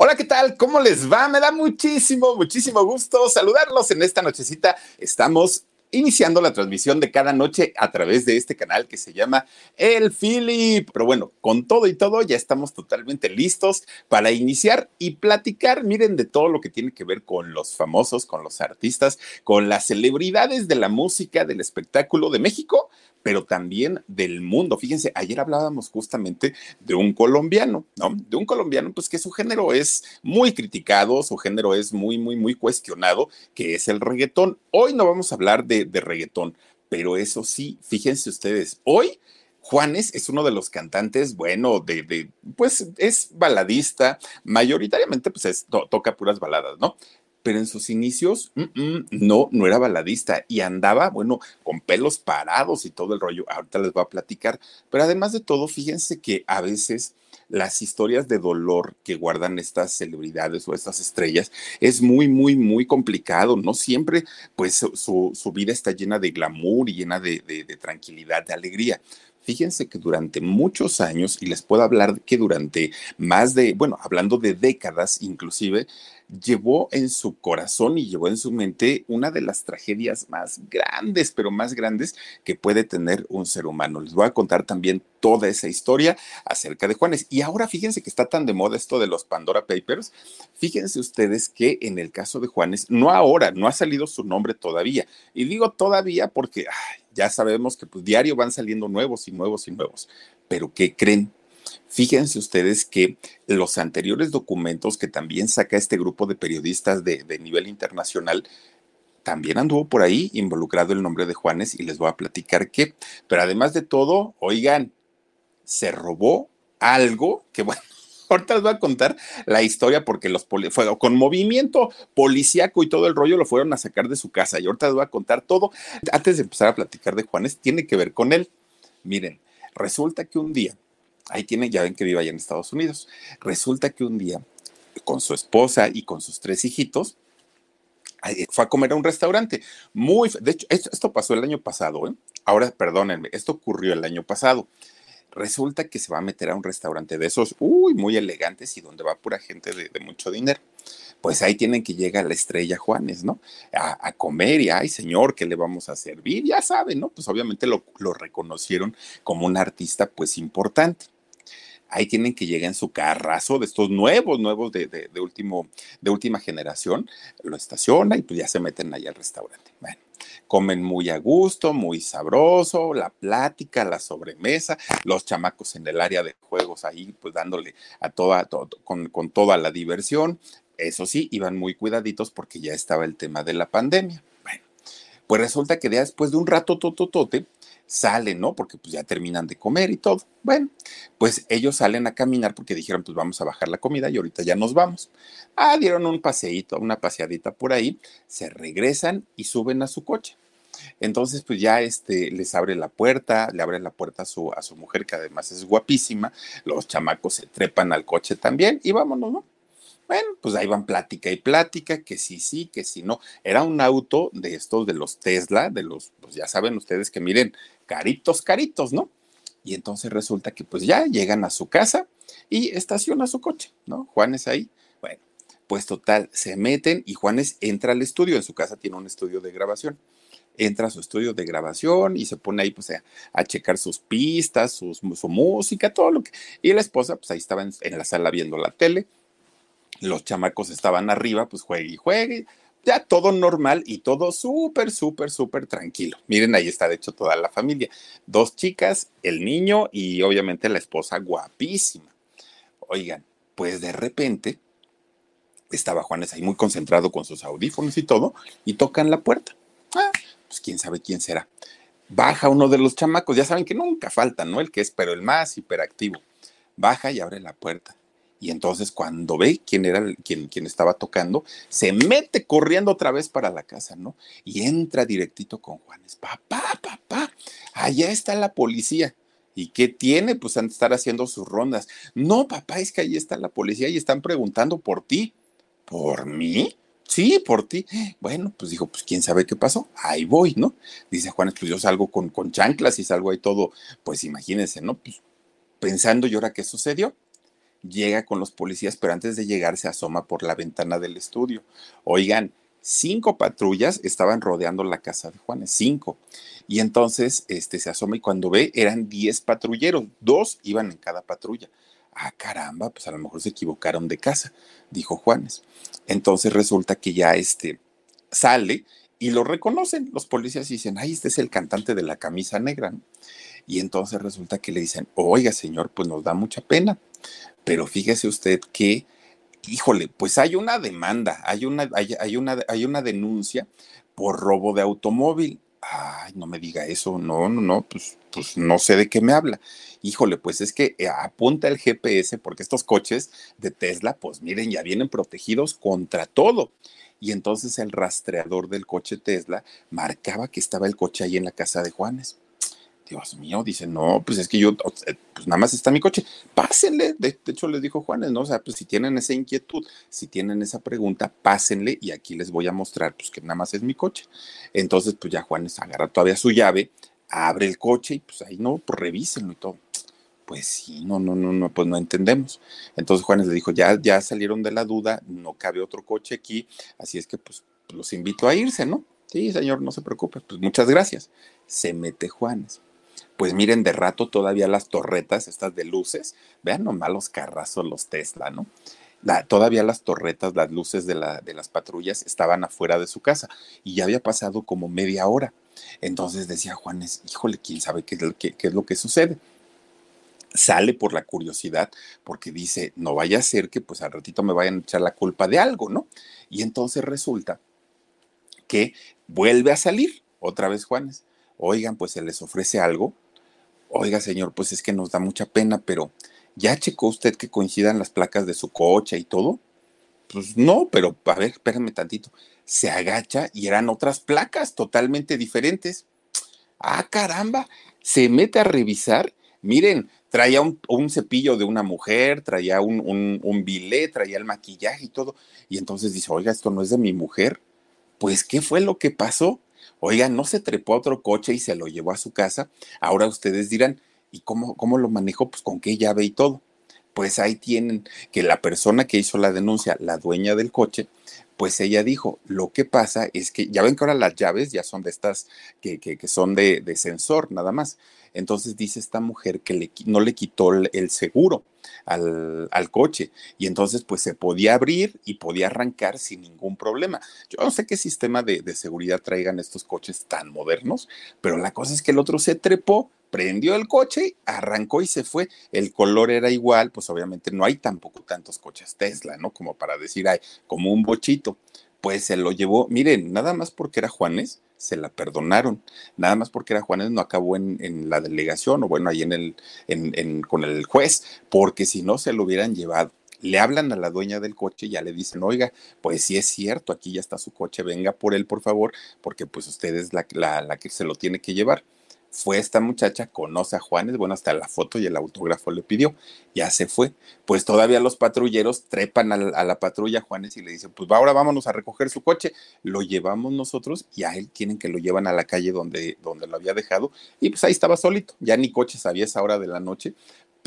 Hola, ¿qué tal? ¿Cómo les va? Me da muchísimo, muchísimo gusto saludarlos en esta nochecita. Estamos iniciando la transmisión de cada noche a través de este canal que se llama El Philip. Pero bueno, con todo y todo ya estamos totalmente listos para iniciar y platicar, miren, de todo lo que tiene que ver con los famosos, con los artistas, con las celebridades de la música, del espectáculo de México pero también del mundo. Fíjense, ayer hablábamos justamente de un colombiano, ¿no? De un colombiano, pues que su género es muy criticado, su género es muy, muy, muy cuestionado, que es el reggaetón. Hoy no vamos a hablar de, reggaetón, pero eso sí, fíjense ustedes, hoy Juanes es uno de los cantantes, bueno, de, pues es baladista, mayoritariamente pues es, to, toca puras baladas, ¿no? Pero en sus inicios no, no era baladista y andaba, bueno, con pelos parados y todo el rollo. Ahorita les voy a platicar, pero además de todo, fíjense que a veces las historias de dolor que guardan estas celebridades o estas estrellas es muy, muy, muy complicado. No siempre, pues, su, su vida está llena de glamour y llena de, de tranquilidad, de alegría. Fíjense que durante muchos años, y les puedo hablar que durante más de, bueno, hablando de décadas inclusive, llevó en su corazón y llevó en su mente una de las tragedias más grandes, pero más grandes que puede tener un ser humano. Les voy a contar también toda esa historia acerca de Juanes. Y ahora fíjense que está tan de moda esto de los Pandora Papers. Fíjense ustedes que en el caso de Juanes, no ahora, no ha salido su nombre todavía. Y digo todavía porque ya sabemos que pues diario van saliendo nuevos y nuevos y nuevos. Pero ¿qué creen? Fíjense ustedes que los anteriores documentos que también saca este grupo de periodistas de, de, nivel internacional, también anduvo por ahí involucrado el nombre de Juanes y les voy a platicar qué. Pero además de todo, oigan, se robó algo que bueno. Ahorita les voy a contar la historia porque los fue con movimiento policíaco y todo el rollo lo fueron a sacar de su casa. Y ahorita les voy a contar todo. Antes de empezar a platicar de Juanes, tiene que ver con él. Miren, resulta que un día ahí tienen, ya ven que vive allá en Estados Unidos. Resulta que un día, con su esposa y con sus tres hijitos, fue a comer a un restaurante. Muy, de hecho, esto, esto pasó el año pasado, ¿eh? Ahora, perdónenme, esto ocurrió el año pasado. Resulta que se va a meter a un restaurante de esos, uy, muy elegantes y donde va pura gente de, mucho dinero pues ahí tienen que llegar la estrella Juanes, ¿no? A, comer y, ay, señor, ¿qué le vamos a servir? Ya saben, ¿no? Pues obviamente lo, lo reconocieron como un artista, pues importante ahí tienen que llegar en su carrazo de estos nuevos, nuevos de, de, de, último, de última generación, lo estaciona y pues ya se meten ahí al restaurante. Bueno, comen muy a gusto, muy sabroso, la plática, la sobremesa, los chamacos en el área de juegos ahí, pues dándole a toda, con, con toda la diversión. Eso sí, iban muy cuidaditos porque ya estaba el tema de la pandemia. Bueno, pues resulta que después de un rato tototote, salen, ¿no? Porque pues ya terminan de comer y todo. Bueno, pues ellos salen a caminar porque dijeron, pues vamos a bajar la comida y ahorita ya nos vamos. Ah, dieron un paseíto, una paseadita por ahí, se regresan y suben a su coche. Entonces, pues ya este, les abre la puerta, le abre la puerta a su, a su mujer, que además es guapísima, los chamacos se trepan al coche también y vámonos, ¿no? Bueno, pues ahí van plática y plática, que sí, sí, que sí, no. Era un auto de estos de los Tesla, de los, pues ya saben ustedes que miren, caritos, caritos, ¿no? Y entonces resulta que pues ya llegan a su casa y estaciona su coche, ¿no? Juanes ahí. Bueno, pues total, se meten y Juanes entra al estudio, en su casa tiene un estudio de grabación. entra a su estudio de grabación y se pone ahí pues a, checar sus pistas, su música, todo lo que... Y la esposa pues ahí estaba en, la sala viendo la tele, los chamacos estaban arriba, pues juegue y juegue, ya todo normal y todo súper, súper, súper tranquilo. Miren, ahí está de hecho toda la familia, dos chicas, el niño y obviamente la esposa guapísima. Oigan, pues de repente estaba Juanes ahí muy concentrado con sus audífonos y todo, y tocan la puerta. Ah, pues quién sabe quién será. Baja uno de los chamacos, ya saben que nunca falta, ¿no? El que es, pero el más hiperactivo. Baja y abre la puerta. Y entonces cuando ve quién era quien, estaba tocando, se mete corriendo otra vez para la casa, ¿no? Y entra directito con Juanes. Papá, papá, allá está la policía. ¿Y qué tiene? Pues han estar haciendo sus rondas. No, papá, es que ahí está la policía y están preguntando por ti. ¿Por mí? Sí, por ti. Bueno, pues dijo, pues quién sabe qué pasó. Ahí voy, ¿no? Dice Juan, pues yo salgo con, con chanclas y salgo ahí todo, pues imagínense, ¿no? Pues pensando, ¿y ahora qué sucedió? Llega con los policías, pero antes de llegar se asoma por la ventana del estudio. Oigan, cinco patrullas estaban rodeando la casa de Juanes, cinco. Y entonces este, se asoma y cuando ve eran diez patrulleros, dos iban en cada patrulla ah, caramba, pues a lo mejor se equivocaron de casa, dijo Juanes. Entonces resulta que ya este sale y lo reconocen los policías y dicen, ay, este es el cantante de la camisa negra. Y entonces resulta que le dicen, oiga, señor, pues nos da mucha pena, pero fíjese usted que, híjole, pues hay una demanda, hay una, hay, una, hay una denuncia por robo de automóvil. Ay, no me diga eso, no, no, no, pues, pues no sé de qué me habla híjole, pues es que eh, apunta el GPS porque estos coches de Tesla, pues miren, ya vienen protegidos contra todo. Y entonces el rastreador del coche Tesla marcaba que estaba el coche ahí en la casa de Juanes. Dios mío, dice, no, pues es que yo, pues nada más está mi coche, pásenle. De, hecho, les dijo Juanes, ¿no? O sea, pues si tienen esa inquietud, si tienen esa pregunta, pásenle y aquí les voy a mostrar, pues que nada más es mi coche. Entonces, pues ya Juanes agarra todavía su llave, abre el coche y pues ahí no, pues revísenlo y todo pues sí, no, no, no, no, pues no entendemos. Entonces Juanes le dijo, ya, ya salieron de la duda, no cabe otro coche aquí, así es que pues los invito a irse, ¿no? Sí, señor, no se preocupe, pues muchas gracias. Se mete Juanes. Pues miren, de rato todavía las torretas, estas de luces, vean nomás los carrazos, los Tesla, ¿no? todavía las torretas, las luces de, de las patrullas estaban afuera de su casa y ya había pasado como media hora. Entonces decía Juanes, híjole, quién sabe qué qué es lo que sucede sale por la curiosidad porque dice, no vaya a ser que pues al ratito me vayan a echar la culpa de algo, ¿no? Y entonces resulta que vuelve a salir otra vez Juanes. Oigan, pues se les ofrece algo. Oiga, señor, pues es que nos da mucha pena, pero ¿ya checó usted que coincidan las placas de su coche y todo? Pues no, pero a ver, espérame tantito. Se agacha y eran otras placas totalmente diferentes. Ah, caramba, se mete a revisar. Miren, traía un, cepillo de una mujer, traía un, un, un bilé, traía el maquillaje y todo. Y entonces dice, oiga, esto no es de mi mujer. Pues, ¿qué fue lo que pasó? Oiga, no se trepó a otro coche y se lo llevó a su casa. Ahora ustedes dirán, ¿y cómo, cómo lo manejó? Pues con qué llave y todo. Pues ahí tienen que la persona que hizo la denuncia, la dueña del coche, pues ella dijo, lo que pasa es que ya ven que ahora las llaves ya son de estas que, que, son de, de, sensor nada más. Entonces dice esta mujer que no le quitó el seguro al, al, coche y entonces pues se podía abrir y podía arrancar sin ningún problema. Yo no sé qué sistema de, de seguridad traigan estos coches tan modernos, pero la cosa es que el otro se trepó prendió el coche, arrancó y se fue. El color era igual, pues obviamente no hay tampoco tantos coches Tesla, ¿no? Como para decir, ay, como un bochito. Pues se lo llevó, miren, nada más porque era Juanes, se la perdonaron. Nada más porque era Juanes no acabó en, la delegación o bueno, ahí en el, en, con el juez, porque si no se lo hubieran llevado. Le hablan a la dueña del coche y ya le dicen, oiga, pues sí es cierto, aquí ya está su coche, venga por él, por favor, porque pues usted es la, la, la que se lo tiene que llevar fue esta muchacha, conoce a Juanes, bueno, hasta la foto y el autógrafo le pidió, ya se fue. Pues todavía los patrulleros trepan a la, patrulla Juanes y le dicen, pues ahora vámonos a recoger su coche, lo llevamos nosotros y a él tienen que lo llevan a la calle donde, donde lo había dejado y pues ahí estaba solito, ya ni coches había esa hora de la noche,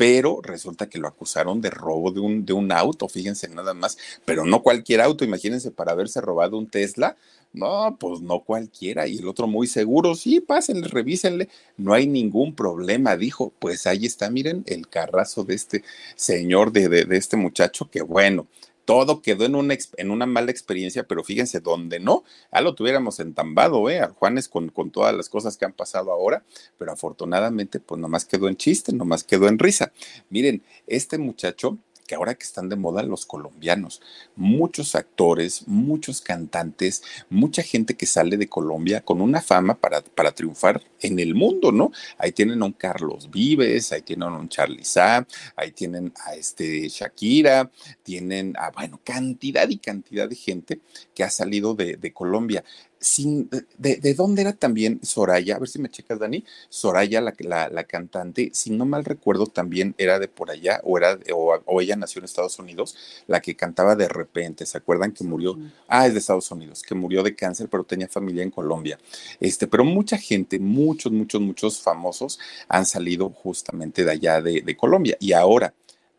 pero resulta que lo acusaron de robo de un, de un auto, fíjense nada más, pero no cualquier auto, imagínense, para haberse robado un Tesla, no, pues no cualquiera. Y el otro muy seguro, sí, pásenle, revísenle, no hay ningún problema, dijo. Pues ahí está, miren, el carrazo de este señor, de, de, de este muchacho, que bueno, todo quedó en una, en una mala experiencia, pero fíjense, donde no, ya lo tuviéramos entambado, ¿eh? A Juanes con, con todas las cosas que han pasado ahora, pero afortunadamente, pues nomás quedó en chiste, nomás quedó en risa. Miren, este muchacho ahora que están de moda los colombianos, muchos actores, muchos cantantes, mucha gente que sale de Colombia con una fama para, para triunfar en el mundo, ¿no? Ahí tienen a un Carlos Vives, ahí tienen a un Charlie Sa, ahí tienen a este Shakira, tienen a, bueno, cantidad y cantidad de gente que ha salido de Colombia sin, de, de, dónde era también Soraya? A ver si me checas, Dani. Soraya, la, la, la cantante, si no mal recuerdo, también era de por allá, o, era, o, o, ella nació en Estados Unidos, la que cantaba de repente. ¿Se acuerdan que murió? Ah, es de Estados Unidos, que murió de cáncer, pero tenía familia en Colombia. Este, pero mucha gente, muchos, muchos, muchos famosos han salido justamente de allá de, de Colombia. Y ahora,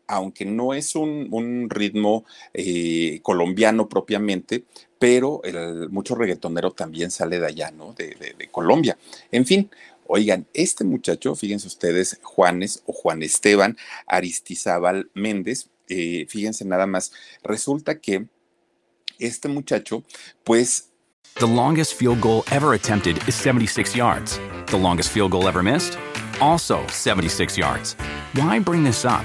aunque no es un, ritmo eh, colombiano propiamente, pero el, mucho reggaetonero también sale de allá, ¿no? De, Colombia. En fin, oigan, este muchacho, fíjense ustedes, Juanes o Juan Esteban Aristizábal Méndez, eh, fíjense nada más, resulta que este muchacho, pues... The longest field goal ever attempted is 76 yards. The longest field goal ever missed? Also 76 yards. Why bring this up?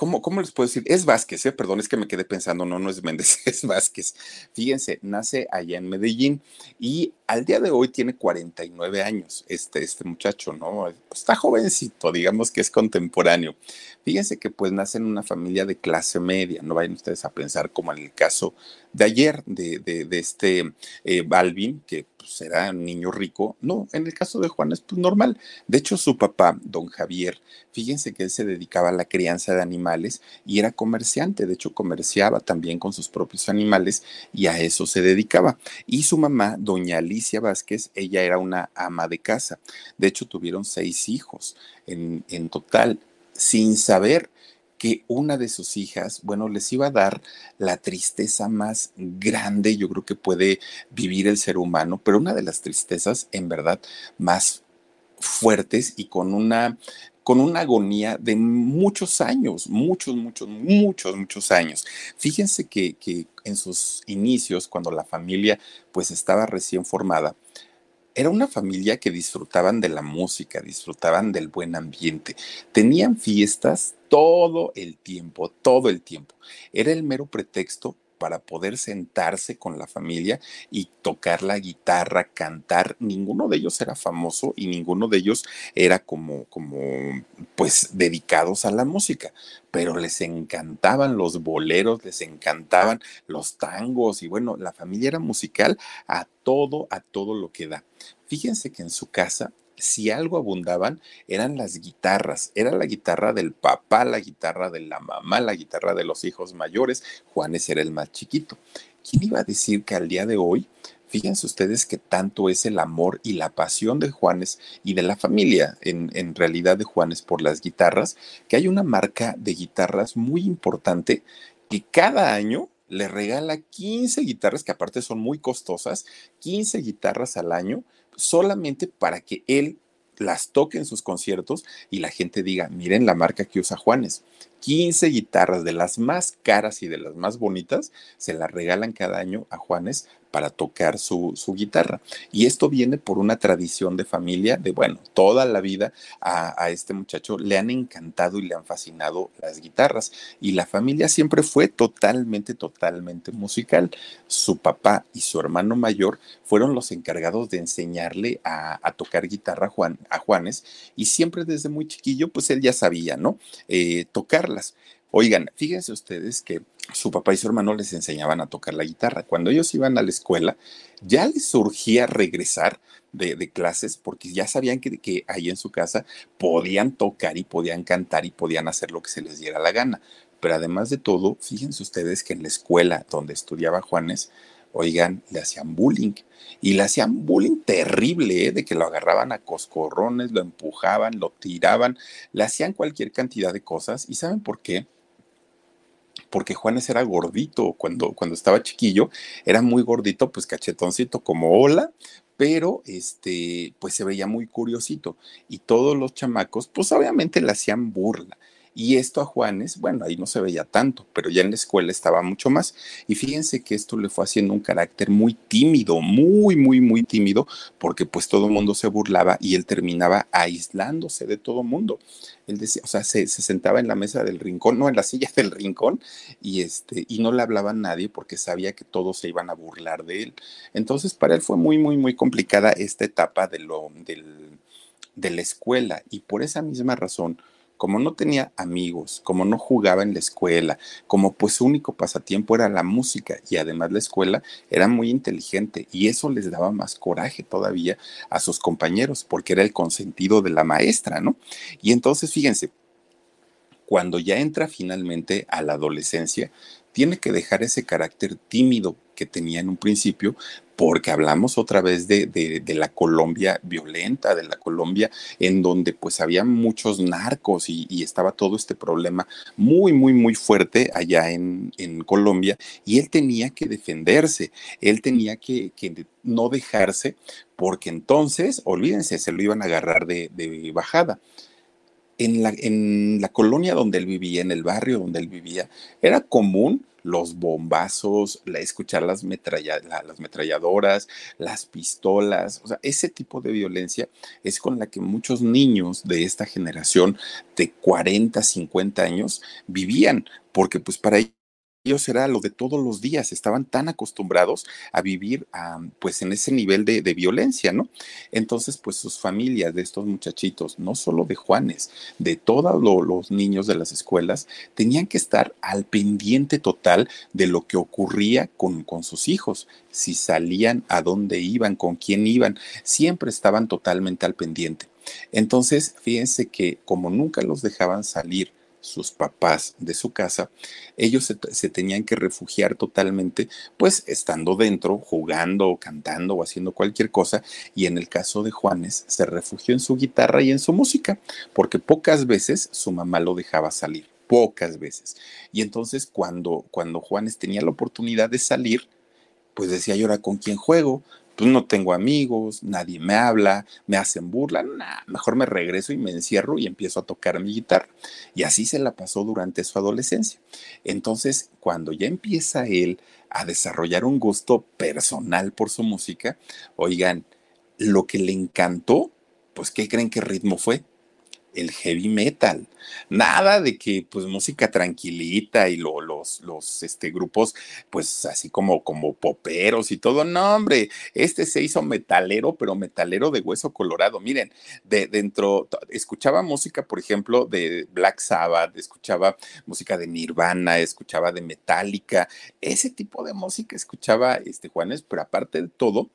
¿Cómo, ¿Cómo, les puedo decir? Es Vázquez, ¿eh? perdón, es que me quedé pensando, no, no es Méndez, es Vázquez. Fíjense, nace allá en Medellín y al día de hoy tiene 49 años, este, este muchacho, ¿no? Está jovencito, digamos que es contemporáneo. Fíjense que pues nace en una familia de clase media, no vayan ustedes a pensar como en el caso de ayer de, de, de este eh, Balvin, que pues, era un niño rico. No, en el caso de Juan es pues, normal. De hecho, su papá, don Javier, fíjense que él se dedicaba a la crianza de animales y era comerciante. De hecho, comerciaba también con sus propios animales y a eso se dedicaba. Y su mamá, doña Alicia Vázquez, ella era una ama de casa. De hecho, tuvieron seis hijos en, en total, sin saber que una de sus hijas, bueno, les iba a dar la tristeza más grande, yo creo que puede vivir el ser humano, pero una de las tristezas en verdad más fuertes y con una con una agonía de muchos años, muchos, muchos, muchos, muchos años. Fíjense que, que en sus inicios, cuando la familia pues estaba recién formada, era una familia que disfrutaban de la música, disfrutaban del buen ambiente, tenían fiestas todo el tiempo, todo el tiempo. Era el mero pretexto para poder sentarse con la familia y tocar la guitarra, cantar. Ninguno de ellos era famoso y ninguno de ellos era como, como, pues, dedicados a la música, pero les encantaban los boleros, les encantaban los tangos y bueno, la familia era musical a todo, a todo lo que da. Fíjense que en su casa si algo abundaban eran las guitarras. Era la guitarra del papá, la guitarra de la mamá, la guitarra de los hijos mayores. Juanes era el más chiquito. ¿Quién iba a decir que al día de hoy, fíjense ustedes que tanto es el amor y la pasión de Juanes y de la familia, en, en realidad de Juanes por las guitarras, que hay una marca de guitarras muy importante que cada año le regala 15 guitarras, que aparte son muy costosas, 15 guitarras al año solamente para que él las toque en sus conciertos y la gente diga, miren la marca que usa Juanes. 15 guitarras de las más caras y de las más bonitas se las regalan cada año a Juanes para tocar su, su, guitarra. Y esto viene por una tradición de familia de, bueno, toda la vida a, a, este muchacho le han encantado y le han fascinado las guitarras. Y la familia siempre fue totalmente, totalmente musical. Su papá y su hermano mayor fueron los encargados de enseñarle a, a tocar guitarra a, Juan, a Juanes. Y siempre desde muy chiquillo, pues él ya sabía, ¿no? Eh, tocarlas. Oigan, fíjense ustedes que su papá y su hermano les enseñaban a tocar la guitarra. Cuando ellos iban a la escuela, ya les surgía regresar de, clases porque ya sabían que, que, ahí en su casa podían tocar y podían cantar y podían hacer lo que se les diera la gana. Pero además de todo, fíjense ustedes que en la escuela donde estudiaba Juanes, oigan, le hacían bullying. Y le hacían bullying terrible, ¿eh? de que lo agarraban a coscorrones, lo empujaban, lo tiraban, le hacían cualquier cantidad de cosas. ¿Y saben por qué? Porque Juanes era gordito cuando, cuando estaba chiquillo, era muy gordito, pues cachetoncito como hola, pero este, pues se veía muy curiosito. Y todos los chamacos, pues obviamente le hacían burla. Y esto a Juanes, bueno, ahí no se veía tanto, pero ya en la escuela estaba mucho más. Y fíjense que esto le fue haciendo un carácter muy tímido, muy, muy, muy tímido, porque pues todo el mundo se burlaba y él terminaba aislándose de todo mundo. Él decía, o sea, se, sentaba en la mesa del rincón, no en la silla del rincón, y este, y no le hablaba a nadie porque sabía que todos se iban a burlar de él. Entonces, para él fue muy, muy, muy complicada esta etapa de lo, del, de la escuela, y por esa misma razón como no tenía amigos, como no jugaba en la escuela, como pues su único pasatiempo era la música y además la escuela era muy inteligente y eso les daba más coraje todavía a sus compañeros porque era el consentido de la maestra, ¿no? Y entonces fíjense, cuando ya entra finalmente a la adolescencia, tiene que dejar ese carácter tímido que tenía en un principio, porque hablamos otra vez de, la Colombia violenta, de la Colombia en donde pues había muchos narcos y, estaba todo este problema muy, muy, muy fuerte allá en, Colombia y él tenía que defenderse, él tenía que, no dejarse, porque entonces, olvídense, se lo iban a agarrar de, de bajada en la, en la colonia donde él vivía, en el barrio donde él vivía, era común los bombazos, la, escuchar las, las metralladoras, las pistolas, o sea, ese tipo de violencia es con la que muchos niños de esta generación de 40, 50 años vivían, porque pues para ellos ellos era lo de todos los días, estaban tan acostumbrados a vivir pues en ese nivel de, violencia, ¿no? Entonces, pues sus familias de estos muchachitos, no solo de Juanes, de todos los niños de las escuelas, tenían que estar al pendiente total de lo que ocurría con, con sus hijos, si salían, a dónde iban, con quién iban, siempre estaban totalmente al pendiente. Entonces, fíjense que como nunca los dejaban salir, sus papás de su casa, ellos se, tenían que refugiar totalmente, pues estando dentro, jugando cantando o haciendo cualquier cosa, y en el caso de Juanes se refugió en su guitarra y en su música, porque pocas veces su mamá lo dejaba salir, pocas veces. Y entonces cuando, cuando Juanes tenía la oportunidad de salir, pues decía, ¿y ahora con quién juego? Pues no tengo amigos, nadie me habla, me hacen burla, mejor me regreso y me encierro y empiezo a tocar mi guitarra. Y así se la pasó durante su adolescencia. Entonces, cuando ya empieza él a desarrollar un gusto personal por su música, oigan, lo que le encantó, pues, ¿qué creen que ritmo fue? El heavy metal. Nada de que pues música tranquilita y los, los este, grupos pues así como, como poperos y todo. No, hombre, este se hizo metalero, pero metalero de hueso colorado. Miren, de dentro, escuchaba música, por ejemplo, de Black Sabbath, escuchaba música de Nirvana, escuchaba de Metallica, ese tipo de música escuchaba este Juanes, pero aparte de todo,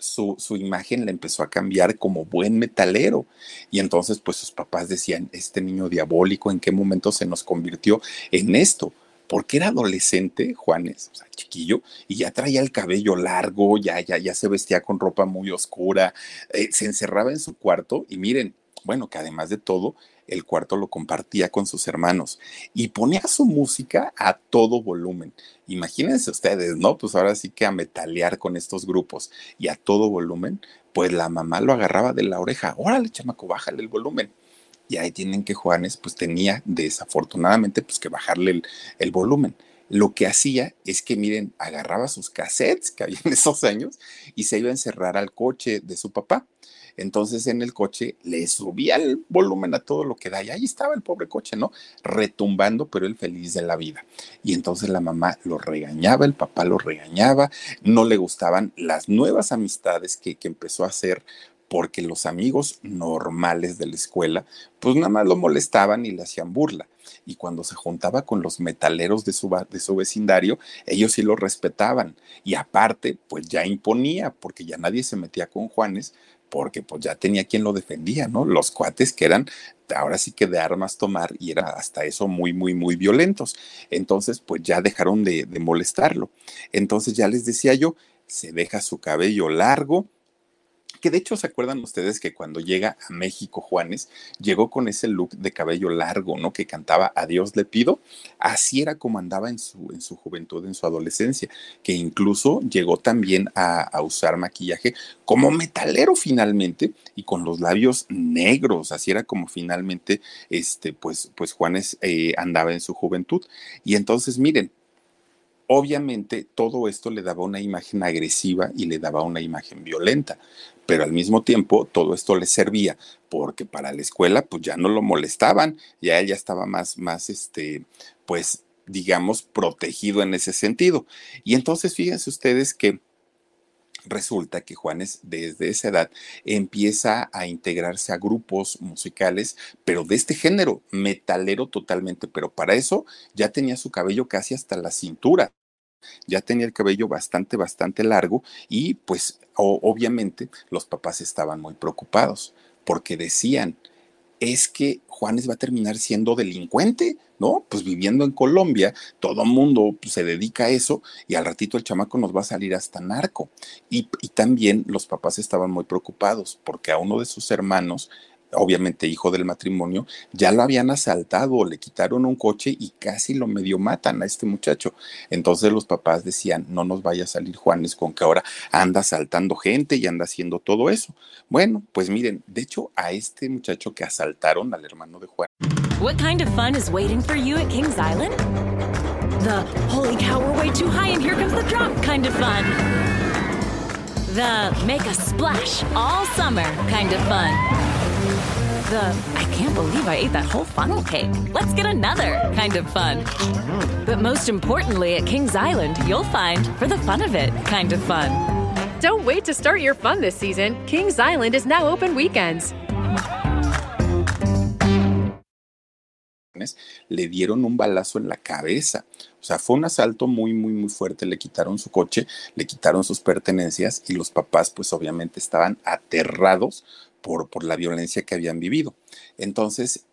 su, imagen le empezó a cambiar como buen metalero. Y entonces, pues sus papás decían, este niño diabólico, ¿en qué momento se nos convirtió en esto? Porque era adolescente, Juanes, o sea, chiquillo, y ya traía el cabello largo, ya, ya, ya se vestía con ropa muy oscura, eh, se encerraba en su cuarto y miren, bueno, que además de todo, el cuarto lo compartía con sus hermanos y ponía su música a todo volumen. Imagínense ustedes, ¿no? Pues ahora sí que a metalear con estos grupos y a todo volumen, pues la mamá lo agarraba de la oreja, órale, chamaco, bájale el volumen. Y ahí tienen que Juanes, pues tenía desafortunadamente, pues que bajarle el, el volumen lo que hacía es que, miren, agarraba sus cassettes que había en esos años y se iba a encerrar al coche de su papá. Entonces en el coche le subía el volumen a todo lo que da y ahí estaba el pobre coche, ¿no? Retumbando, pero él feliz de la vida. Y entonces la mamá lo regañaba, el papá lo regañaba, no le gustaban las nuevas amistades que, que empezó a hacer porque los amigos normales de la escuela, pues nada más lo molestaban y le hacían burla. Y cuando se juntaba con los metaleros de su, de su vecindario, ellos sí lo respetaban. Y aparte, pues ya imponía, porque ya nadie se metía con Juanes, porque pues ya tenía quien lo defendía, ¿no? Los cuates que eran ahora sí que de armas tomar y era hasta eso muy, muy, muy violentos. Entonces, pues ya dejaron de, de molestarlo. Entonces ya les decía yo, se deja su cabello largo, que de hecho se acuerdan ustedes que cuando llega a México Juanes, llegó con ese look de cabello largo, ¿no? Que cantaba A Dios le pido, así era como andaba en su, en su juventud, en su adolescencia, que incluso llegó también a, usar maquillaje como metalero finalmente y con los labios negros, así era como finalmente, este, pues, pues Juanes eh, andaba en su juventud. Y entonces, miren, Obviamente todo esto le daba una imagen agresiva y le daba una imagen violenta, pero al mismo tiempo todo esto le servía porque para la escuela pues ya no lo molestaban, ya él ya estaba más, más, este, pues digamos, protegido en ese sentido. Y entonces fíjense ustedes que resulta que Juanes desde esa edad empieza a integrarse a grupos musicales, pero de este género, metalero totalmente, pero para eso ya tenía su cabello casi hasta la cintura ya tenía el cabello bastante, bastante largo y pues obviamente los papás estaban muy preocupados porque decían, es que Juanes va a terminar siendo delincuente, ¿no? Pues viviendo en Colombia, todo mundo pues, se dedica a eso y al ratito el chamaco nos va a salir hasta narco. Y, y también los papás estaban muy preocupados porque a uno de sus hermanos obviamente hijo del matrimonio, ya lo habían asaltado, le quitaron un coche y casi lo medio matan a este muchacho. Entonces los papás decían, no nos vaya a salir Juanes con que ahora anda asaltando gente y anda haciendo todo eso. Bueno, pues miren, de hecho a este muchacho que asaltaron al hermano de Juan. What kind of fun is waiting for you at Kings Island? The holy cow, we're way too high and here comes the drop kind of fun. The make a splash all summer kind of fun. The I can't believe I ate that whole funnel cake. Let's get another kind of fun. But most importantly, at Kings Island, you'll find for the fun of it kind of fun. Don't wait to start your fun this season. Kings Island is now open weekends. le dieron un balazo en la cabeza. O sea, fue un asalto muy, muy, muy fuerte. Le quitaron su coche, le quitaron sus pertenencias y los papás, pues obviamente estaban aterrados por, por la violencia que habían vivido. Entonces,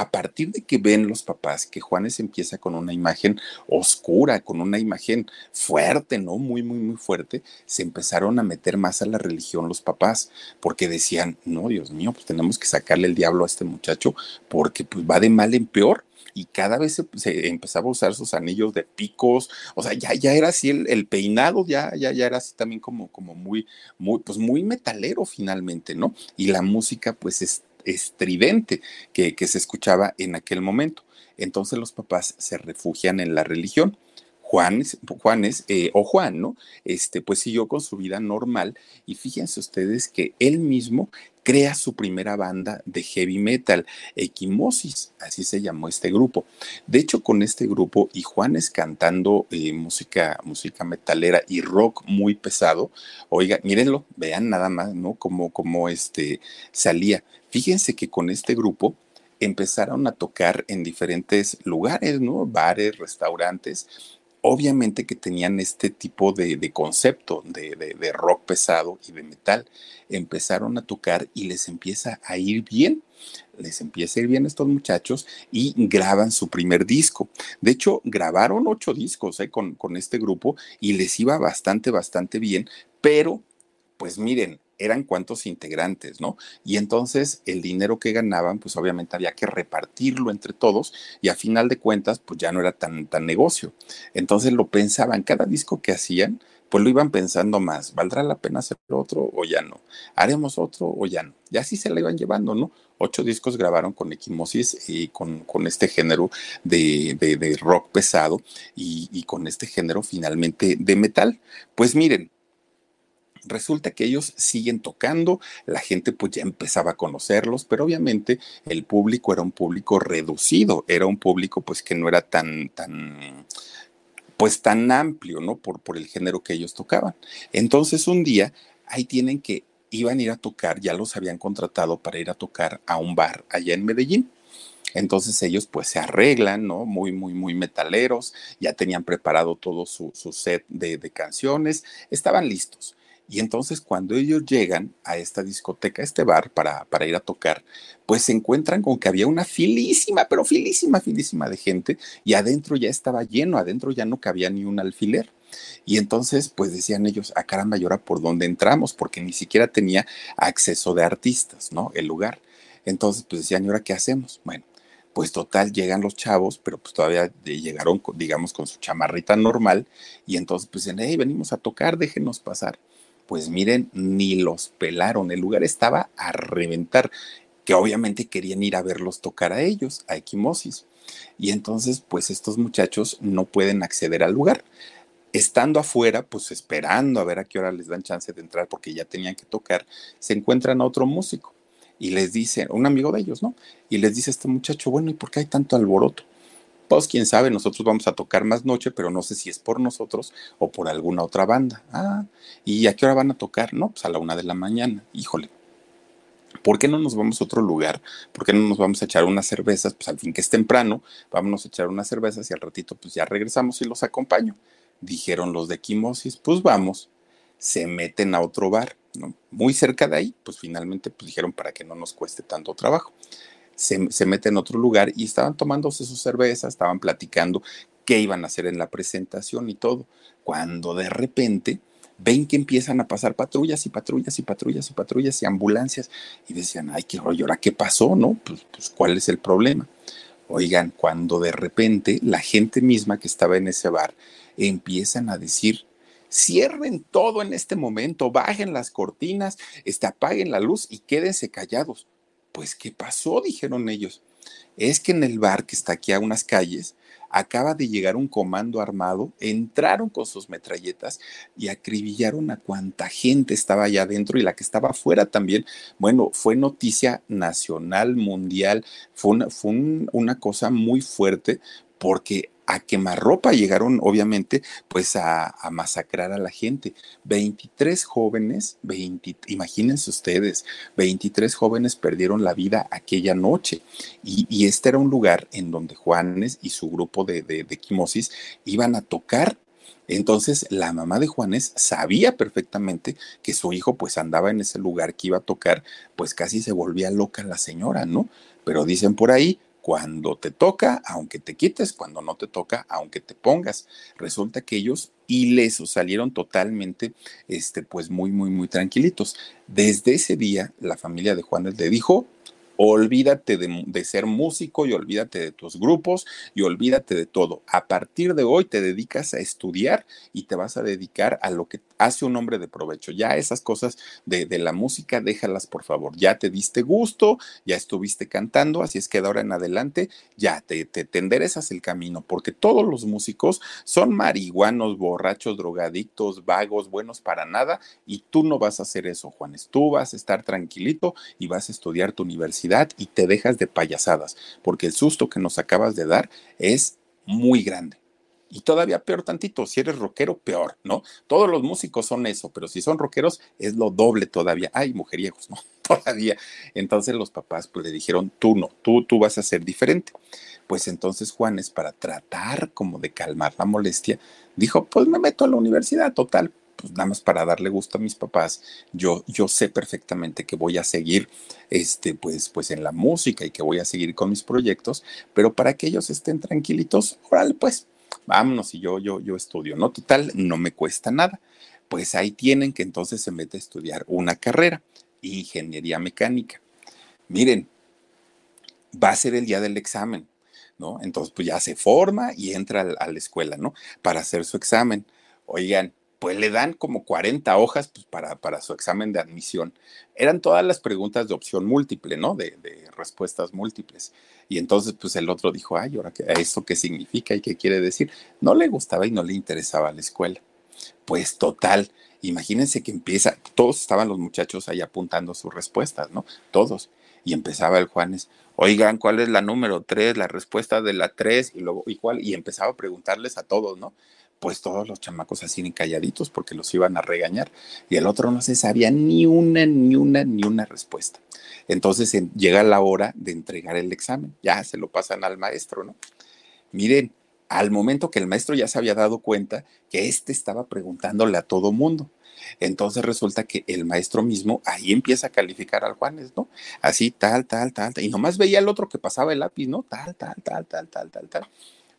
a partir de que ven los papás que Juanes empieza con una imagen oscura, con una imagen fuerte, ¿no? Muy, muy, muy fuerte, se empezaron a meter más a la religión los papás, porque decían, no, Dios mío, pues tenemos que sacarle el diablo a este muchacho, porque pues va de mal en peor. Y cada vez se, empezaba a usar sus anillos de picos, o sea, ya, ya era así el, peinado, ya, ya, ya era así también como, como muy, muy, pues muy metalero finalmente, ¿no? Y la música, pues es estridente que, que se escuchaba en aquel momento. Entonces los papás se refugian en la religión. Juanes, Juanes eh, o Juan, ¿no? Este, pues siguió con su vida normal y fíjense ustedes que él mismo crea su primera banda de heavy metal, Equimosis, así se llamó este grupo. De hecho, con este grupo y Juanes cantando eh, música, música metalera y rock muy pesado, oiga, mírenlo, vean nada más, ¿no? Como, como este salía. Fíjense que con este grupo empezaron a tocar en diferentes lugares, ¿no? Bares, restaurantes obviamente que tenían este tipo de, concepto de, rock pesado y de metal. Empezaron a tocar y les empieza a ir bien. Les empieza a ir bien a estos muchachos y graban su primer disco. De hecho, grabaron ocho discos ¿eh? con este grupo y les iba bastante, bastante bien, pero pues miren, eran cuantos integrantes, ¿no? Y entonces el dinero que ganaban, pues obviamente había que repartirlo entre todos y a final de cuentas, pues ya no era tan, tan negocio. Entonces lo pensaban, cada disco que hacían, pues lo iban pensando más, ¿valdrá la pena hacer otro o ya no? ¿Haremos otro o ya no? Y así se la iban llevando, ¿no? Ocho discos grabaron con Equimosis y con, con este género de, de, de rock pesado y, y con este género finalmente de metal. Pues miren, resulta que ellos siguen tocando, la gente pues ya empezaba a conocerlos, pero obviamente el público era un público reducido, era un público pues que no era tan, tan, pues tan amplio, ¿no? Por, por el género que ellos tocaban. Entonces un día ahí tienen que iban a ir a tocar, ya los habían contratado para ir a tocar a un bar allá en Medellín. Entonces ellos pues se arreglan, ¿no? Muy, muy, muy metaleros, ya tenían preparado todo su, su set de, de, canciones, estaban listos. Y entonces cuando ellos llegan a esta discoteca, a este bar para, para ir a tocar, pues se encuentran con que había una filísima, pero filísima, filísima de gente y adentro ya estaba lleno, adentro ya no cabía ni un alfiler. Y entonces, pues decían ellos, a caramba, ¿y ahora por dónde entramos? Porque ni siquiera tenía acceso de artistas, ¿no? El lugar. Entonces, pues decían, ¿y ahora qué hacemos? Bueno, pues total, llegan los chavos, pero pues todavía llegaron, digamos, con su chamarrita normal, y entonces pues dicen, hey, venimos a tocar, déjenos pasar. Pues miren, ni los pelaron, el lugar estaba a reventar, que obviamente querían ir a verlos tocar a ellos, a Equimosis. Y entonces, pues estos muchachos no pueden acceder al lugar estando afuera, pues esperando a ver a qué hora les dan chance de entrar porque ya tenían que tocar, se encuentran a otro músico y les dice, un amigo de ellos, ¿no? Y les dice este muchacho, bueno, ¿y por qué hay tanto alboroto? Pues quién sabe, nosotros vamos a tocar más noche, pero no sé si es por nosotros o por alguna otra banda. Ah, ¿y a qué hora van a tocar? No, pues a la una de la mañana. Híjole, ¿por qué no nos vamos a otro lugar? ¿Por qué no nos vamos a echar unas cervezas? Pues al fin que es temprano, vámonos a echar unas cervezas y al ratito pues ya regresamos y los acompaño dijeron los de quimosis, pues vamos, se meten a otro bar, ¿no? Muy cerca de ahí, pues finalmente pues dijeron para que no nos cueste tanto trabajo. Se, meten a otro lugar y estaban tomándose sus cervezas, estaban platicando qué iban a hacer en la presentación y todo, cuando de repente ven que empiezan a pasar patrullas y patrullas y patrullas y patrullas y ambulancias y decían, ay, qué rollo, ¿ahora qué pasó? ¿No? Pues, pues ¿cuál es el problema? Oigan, cuando de repente la gente misma que estaba en ese bar empiezan a decir, cierren todo en este momento, bajen las cortinas, este, apaguen la luz y quédense callados. Pues, ¿qué pasó? dijeron ellos. Es que en el bar que está aquí a unas calles, acaba de llegar un comando armado, entraron con sus metralletas y acribillaron a cuanta gente estaba allá adentro y la que estaba afuera también. Bueno, fue noticia nacional, mundial, fue una, fue una cosa muy fuerte porque a quemarropa llegaron, obviamente, pues a, masacrar a la gente. 23 jóvenes, 20, imagínense ustedes, 23 jóvenes perdieron la vida aquella noche. Y, este era un lugar en donde Juanes y su grupo de, de quimosis iban a tocar entonces la mamá de Juanes sabía perfectamente que su hijo pues andaba en ese lugar que iba a tocar, pues casi se volvía loca la señora, ¿no? Pero dicen por ahí, cuando te toca, aunque te quites, cuando no te toca, aunque te pongas. Resulta que ellos ilesos salieron totalmente, este, pues muy, muy, muy tranquilitos. Desde ese día, la familia de Juanes le dijo, olvídate de, ser músico y olvídate de tus grupos y olvídate de todo. A partir de hoy te dedicas a estudiar y te vas a dedicar a lo que hace un hombre de provecho. Ya esas cosas de, la música, déjalas por favor. Ya te diste gusto, ya estuviste cantando, así es que de ahora en adelante ya te, te, te enderezas el camino, porque todos los músicos son marihuanos, borrachos, drogadictos, vagos, buenos para nada, y tú no vas a hacer eso, Juanes. Tú vas a estar tranquilito y vas a estudiar tu universidad y te dejas de payasadas, porque el susto que nos acabas de dar es muy grande. Y todavía peor tantito, si eres rockero, peor, ¿no? Todos los músicos son eso, pero si son rockeros es lo doble todavía. Ay, mujeriegos, ¿no? Todavía. Entonces los papás pues le dijeron, tú no, tú, tú vas a ser diferente. Pues entonces Juanes, para tratar como de calmar la molestia, dijo, pues me meto a la universidad, total, pues nada más para darle gusto a mis papás, yo, yo sé perfectamente que voy a seguir este, pues, pues en la música y que voy a seguir con mis proyectos, pero para que ellos estén tranquilitos, órale, pues, vámonos y yo, yo, yo estudio, ¿no? Total, no me cuesta nada. Pues ahí tienen que entonces se mete a estudiar una carrera, ingeniería mecánica. Miren, va a ser el día del examen, ¿no? Entonces, pues ya se forma y entra a la escuela, ¿no? Para hacer su examen. Oigan, pues le dan como 40 hojas pues, para, para, su examen de admisión. Eran todas las preguntas de opción múltiple, ¿no? De, de, respuestas múltiples. Y entonces, pues el otro dijo, ay, ¿ahora qué, esto qué significa y qué quiere decir? No le gustaba y no le interesaba la escuela. Pues total, imagínense que empieza, todos estaban los muchachos ahí apuntando sus respuestas, ¿no? Todos. Y empezaba el Juanes, oigan, ¿cuál es la número tres? La respuesta de la tres y luego, ¿y cuál? Y empezaba a preguntarles a todos, ¿no? Pues todos los chamacos así calladitos porque los iban a regañar y el otro no se sabía ni una, ni una, ni una respuesta. Entonces llega la hora de entregar el examen, ya se lo pasan al maestro, ¿no? Miren, al momento que el maestro ya se había dado cuenta que éste estaba preguntándole a todo mundo. Entonces resulta que el maestro mismo ahí empieza a calificar al Juanes, ¿no? Así, tal, tal, tal, tal. Y nomás veía al otro que pasaba el lápiz, ¿no? Tal, tal, tal, tal, tal, tal, tal.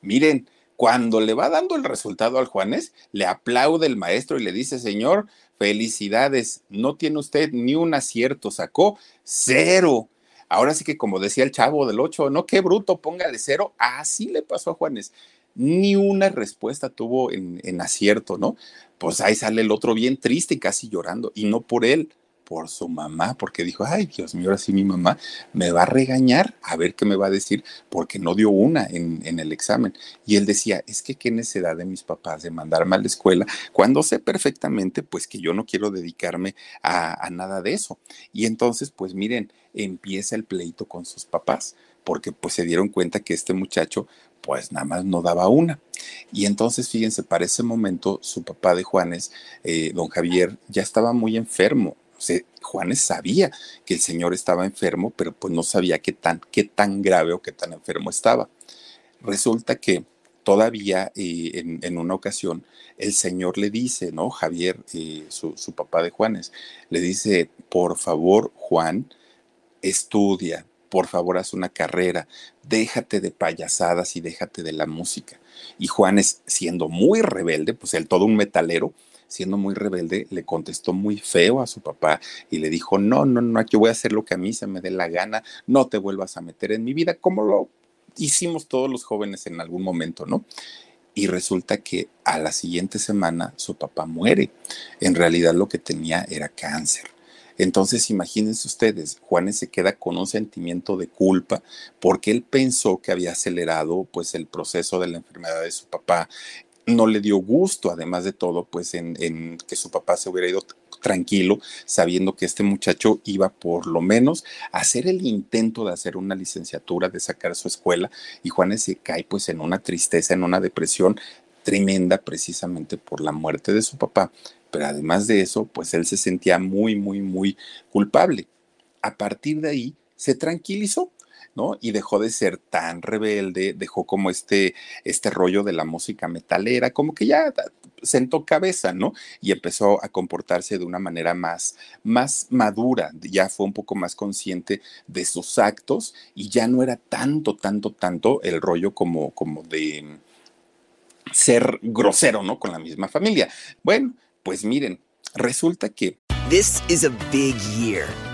Miren, cuando le va dando el resultado al Juanes, le aplaude el maestro y le dice, señor, felicidades, no tiene usted ni un acierto, sacó cero. Ahora sí que como decía el chavo del 8, no, qué bruto, póngale cero. Así le pasó a Juanes. Ni una respuesta tuvo en, en acierto, ¿no? Pues ahí sale el otro bien triste y casi llorando, y no por él, por su mamá, porque dijo, ay Dios mío, ahora sí mi mamá me va a regañar, a ver qué me va a decir, porque no dio una en, en, el examen. Y él decía, es que qué necesidad de mis papás de mandarme a la escuela, cuando sé perfectamente, pues que yo no quiero dedicarme a, a nada de eso. Y entonces, pues miren, empieza el pleito con sus papás, porque pues se dieron cuenta que este muchacho pues nada más no daba una. Y entonces, fíjense, para ese momento su papá de Juanes, eh, don Javier, ya estaba muy enfermo, Juanes sabía que el señor estaba enfermo, pero pues no sabía qué tan, qué tan grave o qué tan enfermo estaba. Resulta que todavía eh, en, una ocasión el señor le dice, ¿no? Javier, eh, su, su, papá de Juanes, le dice, por favor, Juan, estudia, por favor, haz una carrera, déjate de payasadas y déjate de la música. Y Juanes, siendo muy rebelde, pues él todo un metalero, siendo muy rebelde, le contestó muy feo a su papá y le dijo, no, no, no, yo voy a hacer lo que a mí se me dé la gana, no te vuelvas a meter en mi vida, como lo hicimos todos los jóvenes en algún momento, ¿no? Y resulta que a la siguiente semana su papá muere. En realidad lo que tenía era cáncer. Entonces, imagínense ustedes, Juanes se queda con un sentimiento de culpa porque él pensó que había acelerado pues el proceso de la enfermedad de su papá no le dio gusto, además de todo, pues en, que su papá se hubiera ido tranquilo, sabiendo que este muchacho iba por lo menos a hacer el intento de hacer una licenciatura, de sacar su escuela, y Juanes se cae pues en una tristeza, en una depresión tremenda precisamente por la muerte de su papá, pero además de eso, pues él se sentía muy, muy, muy culpable. A partir de ahí, se tranquilizó, y dejó de ser tan rebelde, dejó como este, este rollo de la música metalera, como que ya sentó cabeza, ¿no? Y empezó a comportarse de una manera más, más madura, ya fue un poco más consciente de sus actos y ya no era tanto, tanto, tanto el rollo como, como de ser grosero, ¿no? Con la misma familia. Bueno, pues miren, resulta que This is a big year.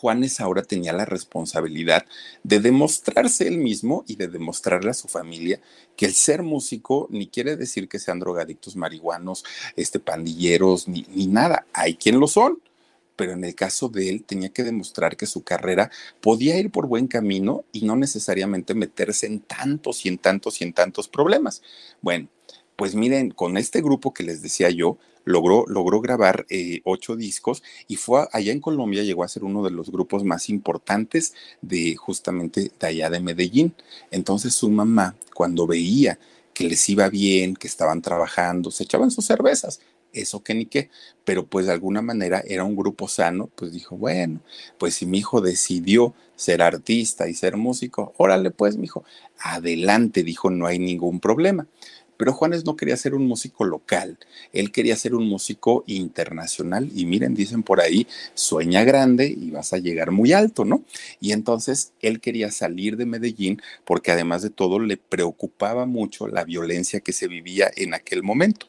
Juanes ahora tenía la responsabilidad de demostrarse él mismo y de demostrarle a su familia que el ser músico ni quiere decir que sean drogadictos marihuanos, este, pandilleros, ni, ni nada. Hay quien lo son, pero en el caso de él tenía que demostrar que su carrera podía ir por buen camino y no necesariamente meterse en tantos y en tantos y en tantos problemas. Bueno, pues miren, con este grupo que les decía yo, logró, logró grabar eh, ocho discos y fue allá en Colombia, llegó a ser uno de los grupos más importantes de justamente de allá de Medellín. Entonces su mamá, cuando veía que les iba bien, que estaban trabajando, se echaban sus cervezas, eso que ni qué, pero pues de alguna manera era un grupo sano, pues dijo, bueno, pues si mi hijo decidió ser artista y ser músico, órale pues, mi hijo, adelante, dijo, no hay ningún problema. Pero Juanes no quería ser un músico local, él quería ser un músico internacional y miren, dicen por ahí, sueña grande y vas a llegar muy alto, ¿no? Y entonces él quería salir de Medellín porque además de todo le preocupaba mucho la violencia que se vivía en aquel momento.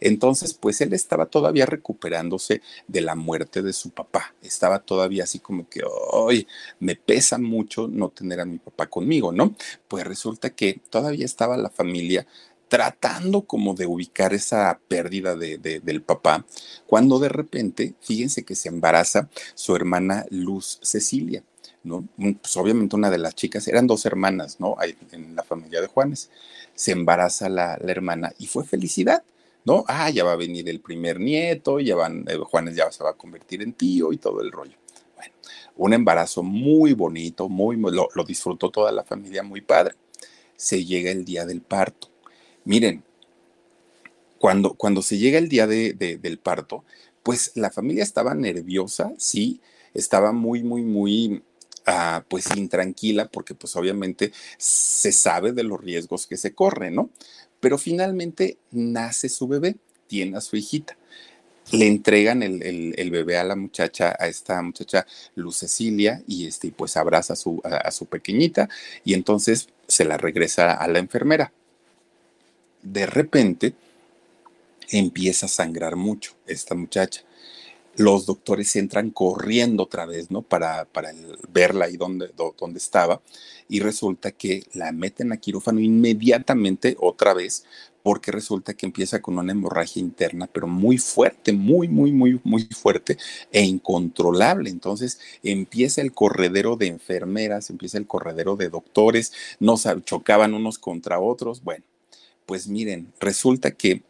Entonces, pues él estaba todavía recuperándose de la muerte de su papá. Estaba todavía así como que, hoy me pesa mucho no tener a mi papá conmigo, ¿no? Pues resulta que todavía estaba la familia tratando como de ubicar esa pérdida de, del papá, cuando de repente, fíjense que se embaraza su hermana Luz Cecilia. ¿no? Pues obviamente una de las chicas, eran dos hermanas, ¿no? en la familia de Juanes. Se embaraza la, hermana y fue felicidad. ¿no? Ah, ya va a venir el primer nieto, ya van, eh, Juanes ya se va a convertir en tío y todo el rollo. Bueno, un embarazo muy bonito, muy, lo, disfrutó toda la familia, muy padre. Se llega el día del parto. Miren, cuando, cuando se llega el día de, del parto, pues la familia estaba nerviosa, sí, estaba muy, muy, muy, ah, pues intranquila, porque pues obviamente se sabe de los riesgos que se corren, ¿no? Pero finalmente nace su bebé, tiene a su hijita. Le entregan el, bebé a la muchacha, a esta muchacha Luz Cecilia, y este, pues abraza a su, a su pequeñita, y entonces se la regresa a la enfermera. De repente empieza a sangrar mucho esta muchacha los doctores entran corriendo otra vez, ¿no? Para, para verla ahí donde, estaba. Y resulta que la meten a quirófano inmediatamente otra vez, porque resulta que empieza con una hemorragia interna, pero muy fuerte, muy, muy, muy, muy fuerte e incontrolable. Entonces empieza el corredero de enfermeras, empieza el corredero de doctores, nos chocaban unos contra otros. Bueno, pues miren, resulta que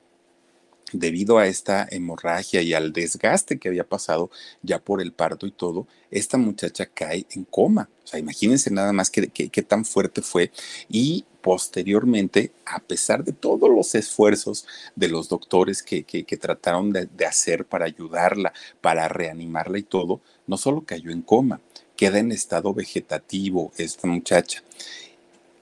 debido a esta hemorragia y al desgaste que había pasado ya por el parto y todo, esta muchacha cae en coma. O sea, imagínense nada más qué tan fuerte fue. Y posteriormente, a pesar de todos los esfuerzos de los doctores que, trataron de, de hacer para ayudarla, para reanimarla y todo, no solo cayó en coma, queda en estado vegetativo esta muchacha.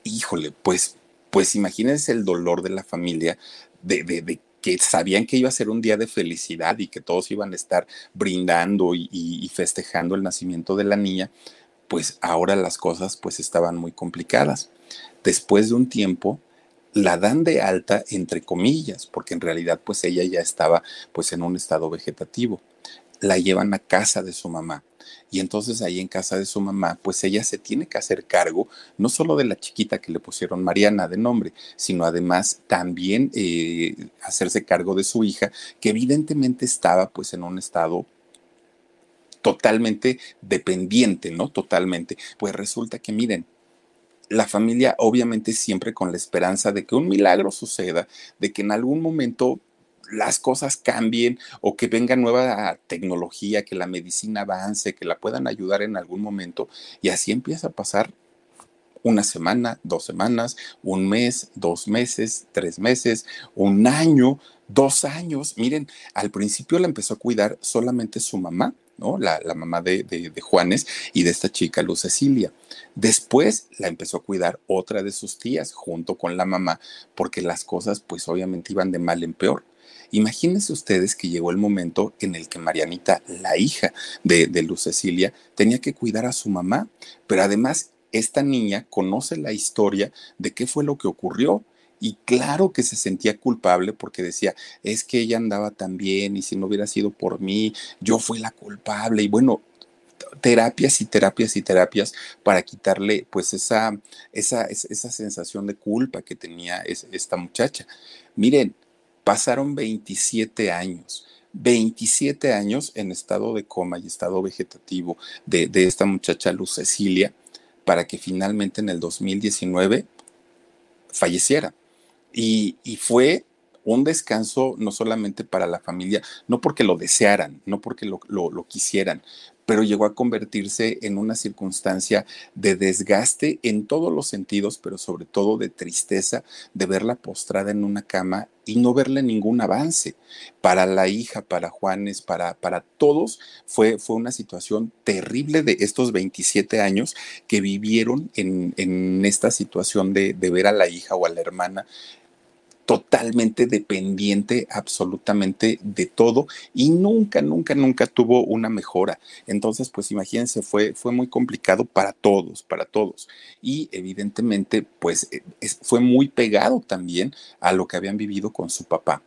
Híjole, pues pues imagínense el dolor de la familia de, de, que sabían que iba a ser un día de felicidad y que todos iban a estar brindando y, festejando el nacimiento de la niña, pues ahora las cosas pues estaban muy complicadas. Después de un tiempo, la dan de alta entre comillas, porque en realidad pues ella ya estaba pues en un estado vegetativo. La llevan a casa de su mamá y entonces ahí en casa de su mamá, pues ella se tiene que hacer cargo no solo de la chiquita que le pusieron Mariana de nombre, sino además también eh, hacerse cargo de su hija, que evidentemente estaba pues en un estado totalmente dependiente, ¿no? Totalmente. Pues resulta que miren, la familia obviamente siempre con la esperanza de que un milagro suceda, de que en algún momento las cosas cambien o que venga nueva tecnología, que la medicina avance, que la puedan ayudar en algún momento. Y así empieza a pasar una semana, dos semanas, un mes, dos meses, tres meses, un año, dos años. Miren, al principio la empezó a cuidar solamente su mamá. ¿no? La, mamá de, de, Juanes y de esta chica, Luz Cecilia. Después la empezó a cuidar otra de sus tías junto con la mamá, porque las cosas pues obviamente iban de mal en peor. Imagínense ustedes que llegó el momento en el que Marianita, la hija de, de Luz Cecilia, tenía que cuidar a su mamá, pero además esta niña conoce la historia de qué fue lo que ocurrió. Y claro que se sentía culpable porque decía, es que ella andaba tan bien y si no hubiera sido por mí, yo fui la culpable. Y bueno, terapias y terapias y terapias para quitarle pues esa, esa, esa sensación de culpa que tenía esta muchacha. Miren, Pasaron 27 años. 27 años en estado de coma y estado vegetativo de, esta muchacha Luz Cecilia para que finalmente en el 2019 falleciera. Y, fue un descanso no solamente para la familia, no porque lo desearan, no porque lo, lo, quisieran, pero llegó a convertirse en una circunstancia de desgaste en todos los sentidos, pero sobre todo de tristeza de verla postrada en una cama y no verle ningún avance. Para la hija, para Juanes, para, para todos, fue, fue una situación terrible de estos 27 años que vivieron en, en esta situación de, de ver a la hija o a la hermana totalmente dependiente absolutamente de todo y nunca, nunca, nunca tuvo una mejora. Entonces, pues imagínense, fue, fue muy complicado para todos, para todos. Y evidentemente, pues eh, fue muy pegado también a lo que habían vivido con su papá.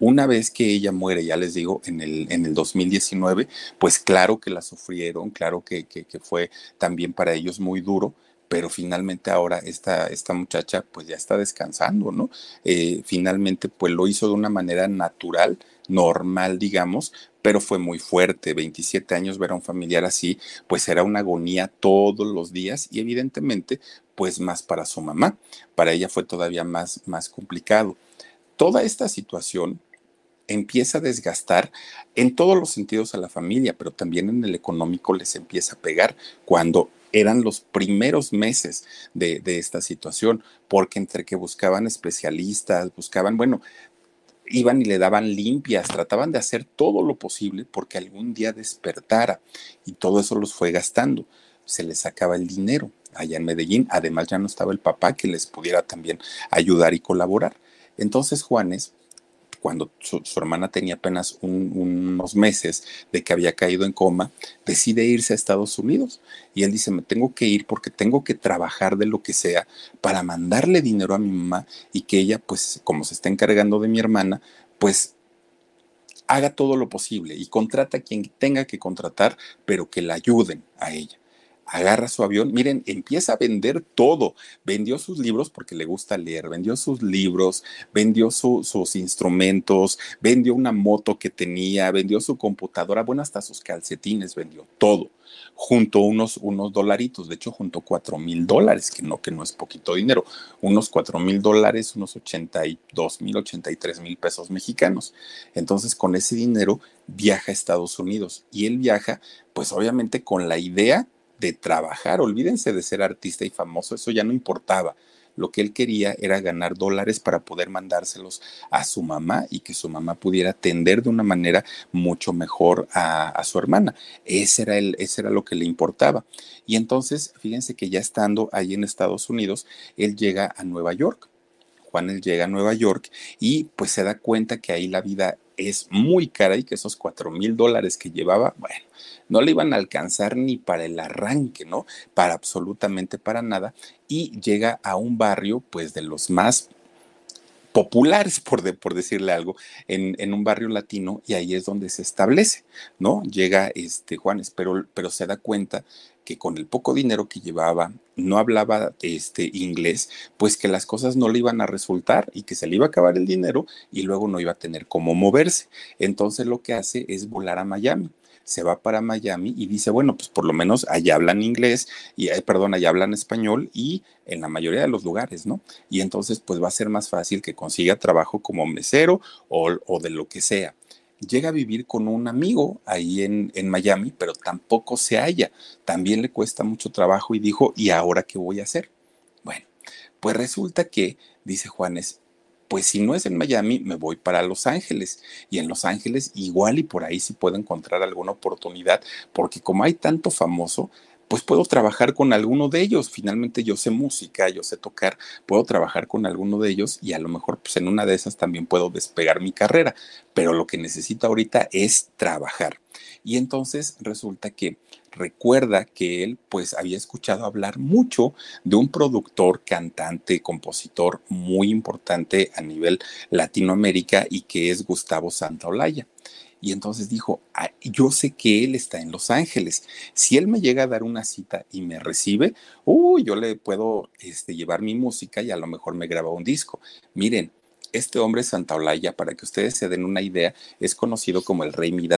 Una vez que ella muere, ya les digo, en el, en el 2019, pues claro que la sufrieron, claro que, que, que fue también para ellos muy duro, pero finalmente ahora esta, esta muchacha pues ya está descansando, ¿no? Eh, finalmente pues lo hizo de una manera natural, normal, digamos, pero fue muy fuerte. 27 años ver a un familiar así, pues era una agonía todos los días y evidentemente pues más para su mamá. Para ella fue todavía más, más complicado. Toda esta situación empieza a desgastar en todos los sentidos a la familia, pero también en el económico les empieza a pegar cuando eran los primeros meses de, esta situación, porque entre que buscaban especialistas, buscaban, bueno, iban y le daban limpias, trataban de hacer todo lo posible porque algún día despertara y todo eso los fue gastando. Se les sacaba el dinero allá en Medellín, además ya no estaba el papá que les pudiera también ayudar y colaborar. Entonces Juanes cuando su, hermana tenía apenas unos meses de que había caído en coma, decide irse a Estados Unidos. Y él dice, me tengo que ir porque tengo que trabajar de lo que sea para mandarle dinero a mi mamá y que ella, pues como se está encargando de mi hermana, pues haga todo lo posible y contrata a quien tenga que contratar, pero que la ayuden a ella agarra su avión, miren, empieza a vender todo. Vendió sus libros porque le gusta leer, vendió sus libros, vendió sus instrumentos, vendió una moto que tenía, vendió su computadora, bueno, hasta sus calcetines vendió todo. Junto unos, unos dolaritos, de hecho, junto cuatro mil dólares, que no, que no es poquito dinero, unos cuatro mil dólares, unos ochenta y dos mil, ochenta y tres mil pesos mexicanos. Entonces, con ese dinero viaja a Estados Unidos y él viaja, pues obviamente con la idea de trabajar. Olvídense de ser artista y famoso, eso ya no importaba. Lo que él quería era ganar dólares para poder mandárselos a su mamá y que su mamá pudiera atender de una manera mucho mejor a, su hermana. Ese era, el, ese era lo que le importaba. Y entonces, fíjense que ya estando ahí en Estados Unidos, él llega a Nueva York. Juan él llega a Nueva York y pues se da cuenta que ahí la vida es muy cara y que esos cuatro mil dólares que llevaba, bueno, no le iban a alcanzar ni para el arranque, ¿no? Para absolutamente para nada. Y llega a un barrio, pues, de los más populares, por, por decirle algo, en, en, un barrio latino y ahí es donde se establece, ¿no? Llega este Juanes, pero, pero se da cuenta que con el poco dinero que llevaba, no hablaba este inglés, pues que las cosas no le iban a resultar y que se le iba a acabar el dinero y luego no iba a tener cómo moverse. Entonces lo que hace es volar a Miami se va para Miami y dice, bueno, pues por lo menos allá hablan inglés, y eh, perdón, allá hablan español y en la mayoría de los lugares, ¿no? Y entonces pues va a ser más fácil que consiga trabajo como mesero o, o de lo que sea llega a vivir con un amigo ahí en, en, Miami, pero tampoco se halla. También le cuesta mucho trabajo y dijo, ¿y ahora qué voy a hacer? Bueno, pues resulta que, dice Juanes, pues si no es en Miami, me voy para Los Ángeles. Y en Los Ángeles igual y por ahí sí puedo encontrar alguna oportunidad, porque como hay tanto famoso, pues puedo trabajar con alguno de ellos. Finalmente yo sé música, yo sé tocar, puedo trabajar con alguno de ellos y a lo mejor pues en una de esas también puedo despegar mi carrera. Pero lo que necesito ahorita es trabajar. Y entonces resulta que recuerda que él pues había escuchado hablar mucho de un productor, cantante, compositor muy importante a nivel Latinoamérica y que es Gustavo Santaolalla. Y entonces dijo, yo sé que él está en Los Ángeles. Si él me llega a dar una cita y me recibe, uy, yo le puedo este, llevar mi música y a lo mejor me graba un disco. Miren, este hombre Santaolalla, para que ustedes se den una idea, es conocido como el Rey Midas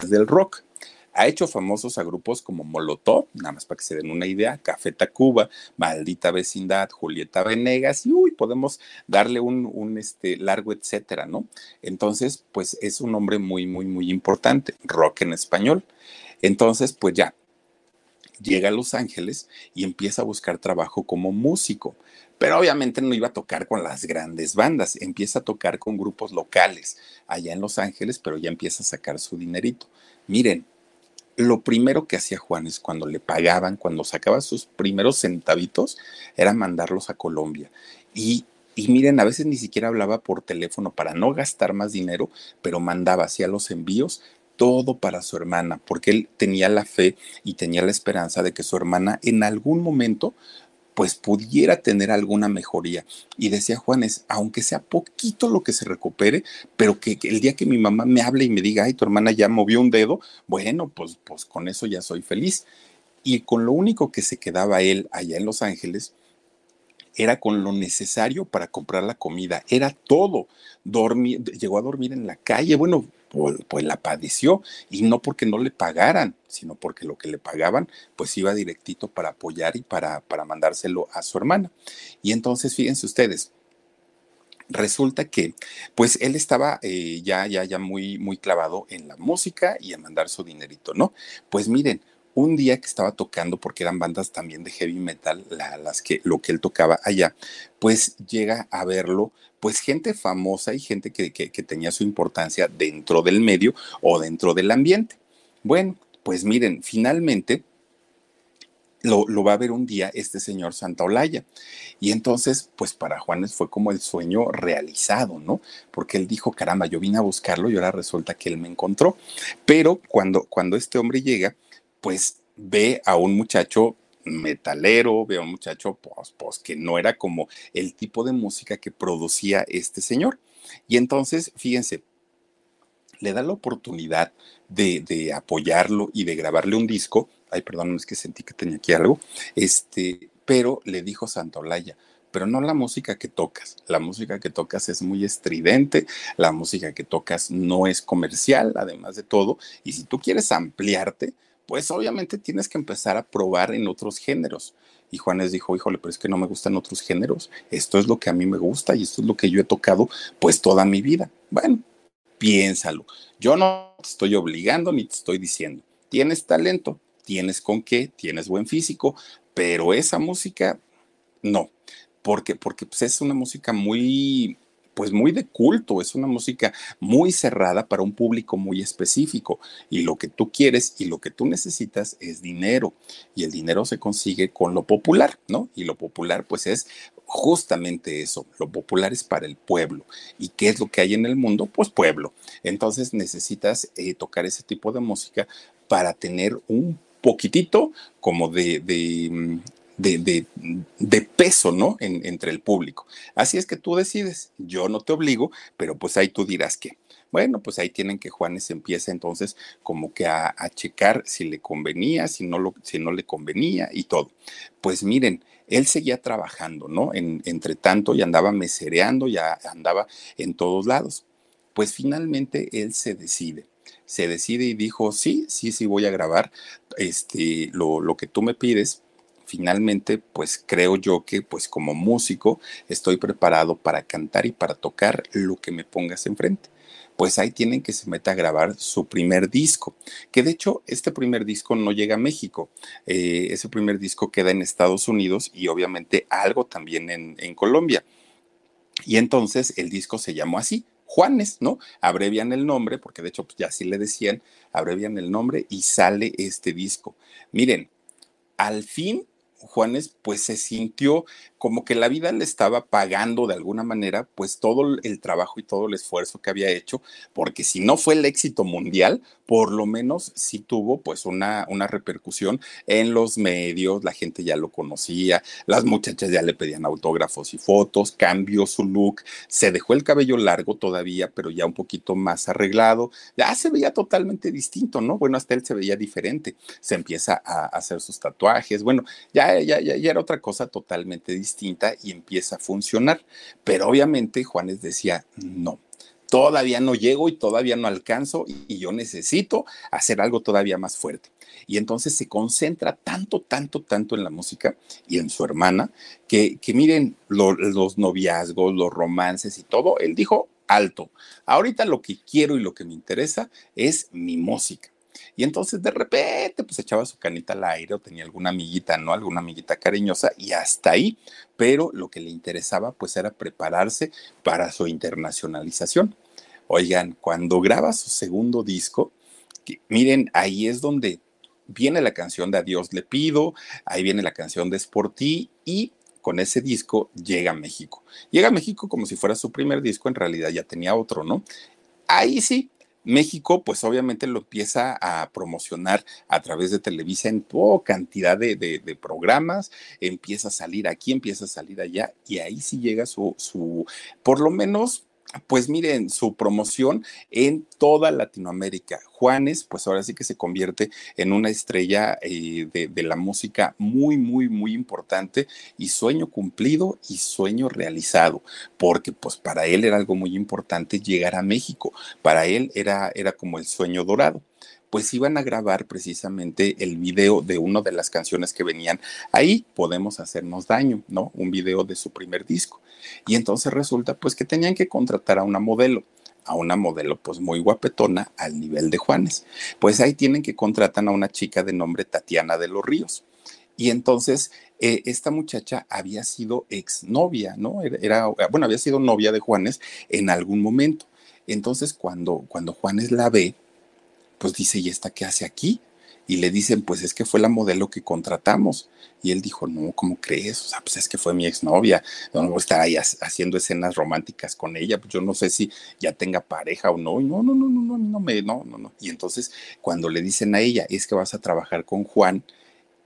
del rock. Ha hecho famosos a grupos como Molotov, nada más para que se den una idea, Café Tacuba, Maldita Vecindad, Julieta Venegas, y uy, podemos darle un, este, largo etcétera, ¿no? Entonces, pues es un hombre muy, muy, muy importante, rock en español. Entonces, pues ya, llega a Los Ángeles y empieza a buscar trabajo como músico. Pero obviamente no iba a tocar con las grandes bandas, empieza a tocar con grupos locales allá en Los Ángeles, pero ya empieza a sacar su dinerito. Miren, lo primero que hacía Juanes cuando le pagaban, cuando sacaba sus primeros centavitos, era mandarlos a Colombia. Y, y miren, a veces ni siquiera hablaba por teléfono para no gastar más dinero, pero mandaba, hacía los envíos, todo para su hermana, porque él tenía la fe y tenía la esperanza de que su hermana en algún momento pues pudiera tener alguna mejoría. Y decía Juanes, aunque sea poquito lo que se recupere, pero que, el día que mi mamá me hable y me diga, ay, tu hermana ya movió un dedo, bueno, pues, pues con eso ya soy feliz. Y con lo único que se quedaba él allá en Los Ángeles, era con lo necesario para comprar la comida, era todo. Dormir, llegó a dormir en la calle, bueno, pues, pues, la padeció y no porque no le pagaran, sino porque lo que le pagaban pues iba directito para apoyar y para, para mandárselo a su hermana. Y entonces fíjense ustedes, resulta que pues él estaba eh, ya, ya, ya muy, muy clavado en la música y en mandar su dinerito, ¿no? Pues miren, un día que estaba tocando, porque eran bandas también de heavy metal, las que, lo que él tocaba allá, pues llega a verlo, pues gente famosa y gente que, que, tenía su importancia dentro del medio o dentro del ambiente. Bueno, pues miren, finalmente lo, lo, va a ver un día este señor Santa Olaya. Y entonces, pues para Juanes fue como el sueño realizado, ¿no? Porque él dijo, caramba, yo vine a buscarlo y ahora resulta que él me encontró. Pero cuando, cuando este hombre llega, pues ve a un muchacho metalero, ve a un muchacho pues, pues, que no era como el tipo de música que producía este señor. Y entonces, fíjense, le da la oportunidad de, apoyarlo y de grabarle un disco. Ay, perdón, es que sentí que tenía aquí algo. Este, pero le dijo Santolaya, pero no la música que tocas. La música que tocas es muy estridente, la música que tocas no es comercial, además de todo. Y si tú quieres ampliarte, pues obviamente tienes que empezar a probar en otros géneros. Y Juanes dijo, híjole, pero es que no me gustan otros géneros. Esto es lo que a mí me gusta y esto es lo que yo he tocado pues toda mi vida. Bueno, piénsalo. Yo no te estoy obligando ni te estoy diciendo. Tienes talento, tienes con qué, tienes buen físico, pero esa música, no. Porque, porque pues, es una música muy pues muy de culto, es una música muy cerrada para un público muy específico y lo que tú quieres y lo que tú necesitas es dinero y el dinero se consigue con lo popular, ¿no? Y lo popular pues es justamente eso, lo popular es para el pueblo. ¿Y qué es lo que hay en el mundo? Pues pueblo. Entonces necesitas eh, tocar ese tipo de música para tener un poquitito como de, de, de, peso, ¿no? En, entre el público. Así es que tú decides, yo no te obligo, pero pues ahí tú dirás que. Bueno, pues ahí tienen que Juanes empieza entonces como que a, checar si le convenía, si no, lo, si no le convenía y todo. Pues miren, él seguía trabajando, ¿no? En, entre tanto, y andaba mesereando, ya andaba en todos lados. Pues finalmente él se decide se decide y dijo, sí, sí, sí voy a grabar este, lo, lo que tú me pides, finalmente, pues creo yo que pues como músico estoy preparado para cantar y para tocar lo que me pongas enfrente. Pues ahí tienen que se meta a grabar su primer disco, que de hecho este primer disco no llega a México, eh, ese primer disco queda en Estados Unidos y obviamente algo también en, Colombia. Y entonces el disco se llamó así, Juanes, ¿no? Abrevian el nombre, porque de hecho pues ya así le decían, abrevian el nombre y sale este disco. Miren, al fin Juanes pues se sintió como que la vida le estaba pagando de alguna manera pues todo el trabajo y todo el esfuerzo que había hecho, porque si no fue el éxito mundial, por lo menos sí tuvo pues una, una repercusión en los medios, la gente ya lo conocía, las muchachas ya le pedían autógrafos y fotos, cambió su look, se dejó el cabello largo todavía, pero ya un poquito más arreglado, ya se veía totalmente distinto, ¿no? Bueno, hasta él se veía diferente, se empieza a hacer sus tatuajes, bueno, ya, ya, era otra cosa totalmente distinta y empieza a funcionar, pero obviamente Juanes decía, no, todavía no llego y todavía no alcanzo y, yo necesito hacer algo todavía más fuerte. Y entonces se concentra tanto, tanto, tanto en la música y en su hermana, que, que miren los noviazgos, los romances y todo, él dijo alto, ahorita lo que quiero y lo que me interesa es mi música. Y entonces de repente pues echaba su canita al aire o tenía alguna amiguita, ¿no? Alguna amiguita cariñosa y hasta ahí. Pero lo que le interesaba pues era prepararse para su internacionalización. Oigan, cuando graba su segundo disco, miren, ahí es donde viene la canción de Adiós le pido, ahí viene la canción de Sporty y con ese disco llega a México. Llega a México como si fuera su primer disco, en realidad ya tenía otro, ¿no? Ahí sí, México, pues obviamente lo empieza a promocionar a través de Televisa en toda cantidad de, de, programas, empieza a salir aquí, empieza a salir allá, y ahí sí llega su, su por lo menos pues miren, su promoción en toda Latinoamérica. Juanes, pues ahora sí que se convierte en una estrella eh, de, la música muy, muy, muy importante y sueño cumplido y sueño realizado, porque pues para él era algo muy importante llegar a México. Para él era, era como el sueño dorado pues iban a grabar precisamente el video de una de las canciones que venían ahí, Podemos hacernos daño, ¿no? Un video de su primer disco. Y entonces resulta pues que tenían que contratar a una modelo a una modelo pues muy guapetona al nivel de Juanes. Pues ahí tienen que contratar a una chica de nombre Tatiana de los Ríos. Y entonces eh, esta muchacha había sido exnovia, ¿no? Era, bueno, había sido novia de Juanes en algún momento. Entonces cuando, cuando Juanes la ve, pues dice, ¿y esta qué hace aquí? Y le dicen, pues es que fue la modelo que contratamos. Y él dijo, no, ¿cómo crees? O sea, pues es que fue mi exnovia. No voy a estar ahí haciendo escenas románticas con ella. Pues yo no sé si ya tenga pareja o no. Y no, no, no, no, no, no me, no, no, no. Y entonces, cuando le dicen a ella, es que vas a trabajar con Juan,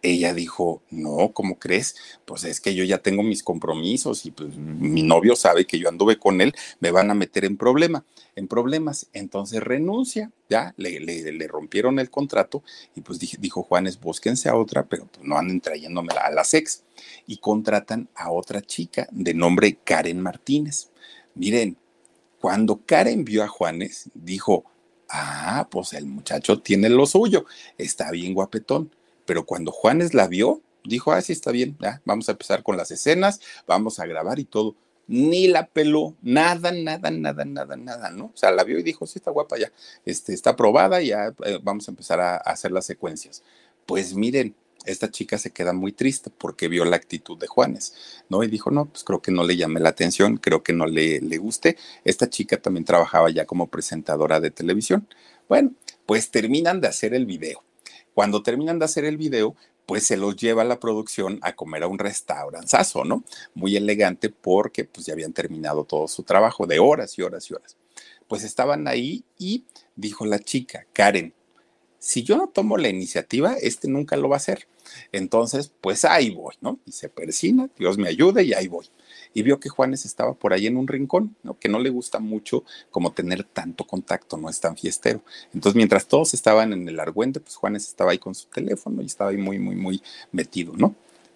ella dijo, no, ¿cómo crees? Pues es que yo ya tengo mis compromisos y pues mi novio sabe que yo anduve con él, me van a meter en problema, en problemas. Entonces renuncia, ya le, le, rompieron el contrato y pues dijo Juanes, búsquense a otra, pero pues no anden trayéndome a la sex. Y contratan a otra chica de nombre Karen Martínez. Miren, cuando Karen vio a Juanes, dijo, ah, pues el muchacho tiene lo suyo, está bien guapetón pero cuando Juanes la vio, dijo, ah, sí, está bien, vamos a empezar con las escenas, vamos a grabar y todo. Ni la peló, nada, nada, nada, nada, nada, ¿no? O sea, la vio y dijo, sí, está guapa ya, este, está aprobada, ya eh, vamos a empezar a, hacer las secuencias. Pues miren, esta chica se queda muy triste porque vio la actitud de Juanes, ¿no? Y dijo, no, pues creo que no le llame la atención, creo que no le, le guste. Esta chica también trabajaba ya como presentadora de televisión. Bueno, pues terminan de hacer el video. Cuando terminan de hacer el video, pues se los lleva la producción a comer a un restaurantazo, ¿no? Muy elegante porque pues ya habían terminado todo su trabajo de horas y horas y horas. Pues estaban ahí y dijo la chica, Karen, si yo no tomo la iniciativa, este nunca lo va a hacer. Entonces, pues ahí voy, ¿no? Y se persina, Dios me ayude y ahí voy y vio que Juanes estaba por ahí en un rincón, ¿no? que no le gusta mucho como tener tanto contacto, no es tan fiestero. Entonces, mientras todos estaban en el argüente, pues Juanes estaba ahí con su teléfono y estaba ahí muy, muy, muy metido, ¿no?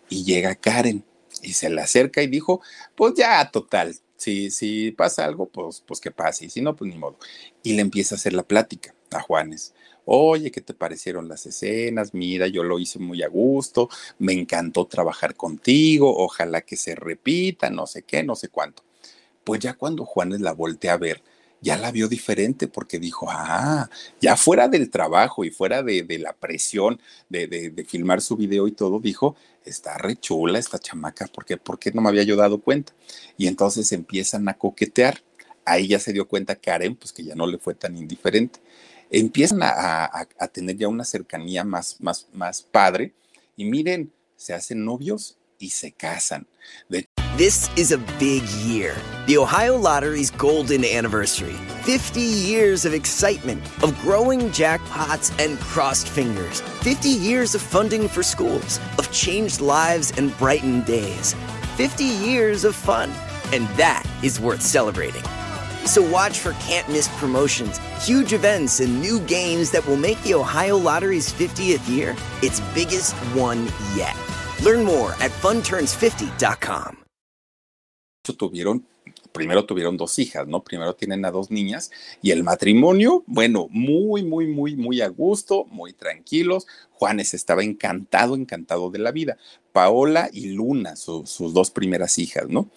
Y llega Karen y se le acerca y dijo, pues ya, total, si, si pasa algo, pues, pues que pase, y si no, pues ni modo. Y le empieza a hacer la plática a Juanes oye, ¿qué te parecieron las escenas? Mira, yo lo hice muy a gusto, me encantó trabajar contigo, ojalá que se repita, no sé qué, no sé cuánto. Pues ya cuando Juanes la voltea a ver, ya la vio diferente porque dijo, ah, ya fuera del trabajo y fuera de, la presión de, filmar su video y todo, dijo, está re chula esta chamaca, porque ¿por qué no me había yo dado cuenta? Y entonces empiezan a coquetear. Ahí ya se dio cuenta Karen, pues que ya no le fue tan indiferente empiezan a, tener ya una cercanía más, más, más padre y miren, se hacen novios y se casan. This is a big year. The Ohio Lottery's golden anniversary. 50 years of excitement, of growing jackpots and crossed fingers. 50 years of funding for schools, of changed lives and brightened days. 50 years of fun. And that is worth celebrating. So watch for can't miss promotions, huge events, and new games that will make the Ohio Lottery's 50th year its biggest one yet. Learn more at funturns50.com. Tuvieron, primero tuvieron dos hijas, ¿no? Primero tienen a dos niñas y el matrimonio, bueno, muy, muy, muy, muy a gusto, muy tranquilos. Juanes estaba encantado, encantado de la vida. Paola y Luna, sus dos primeras hijas, ¿no?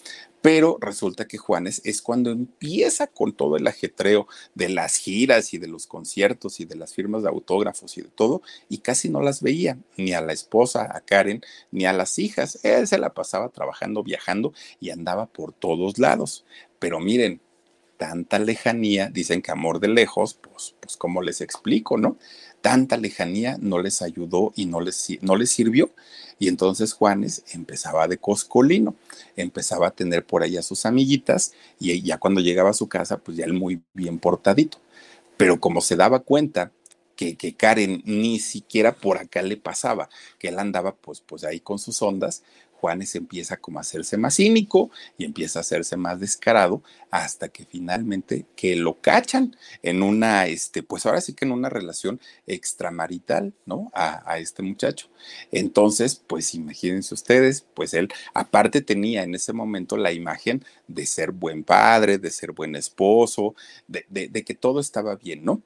Pero resulta que Juanes es cuando empieza con todo el ajetreo de las giras y de los conciertos y de las firmas de autógrafos y de todo, y casi no las veía, ni a la esposa, a Karen, ni a las hijas. Él se la pasaba trabajando, viajando y andaba por todos lados. Pero miren, tanta lejanía, dicen que amor de lejos, pues, pues, ¿cómo les explico, no? Tanta lejanía no les ayudó y no les, no les sirvió. Y entonces Juanes empezaba de coscolino, empezaba a tener por ahí a sus amiguitas y ya cuando llegaba a su casa, pues ya él muy bien portadito. Pero como se daba cuenta que, que, Karen ni siquiera por acá le pasaba, que él andaba pues, pues ahí con sus ondas, Juanes empieza como a hacerse más cínico y empieza a hacerse más descarado hasta que finalmente que lo cachan en una, este, pues ahora sí que en una relación extramarital, ¿no? A, este muchacho. Entonces, pues imagínense ustedes, pues él aparte tenía en ese momento la imagen de ser buen padre, de ser buen esposo, de que todo estaba bien, ¿no?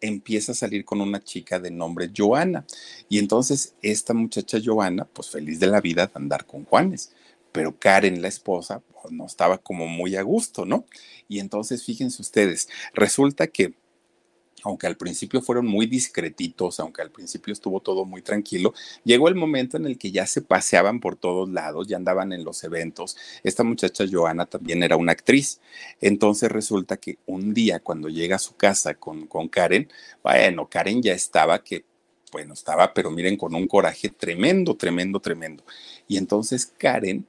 Empieza a salir con una chica de nombre Joana. Y entonces esta muchacha Joana, pues feliz de la vida de andar con Juanes. Pero Karen, la esposa, pues, no estaba como muy a gusto, ¿no? Y entonces fíjense ustedes, resulta que aunque al principio fueron muy discretitos, aunque al principio estuvo todo muy tranquilo, llegó el momento en el que ya se paseaban por todos lados, ya andaban en los eventos. Esta muchacha Joana también era una actriz. Entonces resulta que un día cuando llega a su casa con, con Karen, bueno, Karen ya estaba que, bueno, estaba, pero miren, con un coraje tremendo, tremendo, tremendo. Y entonces Karen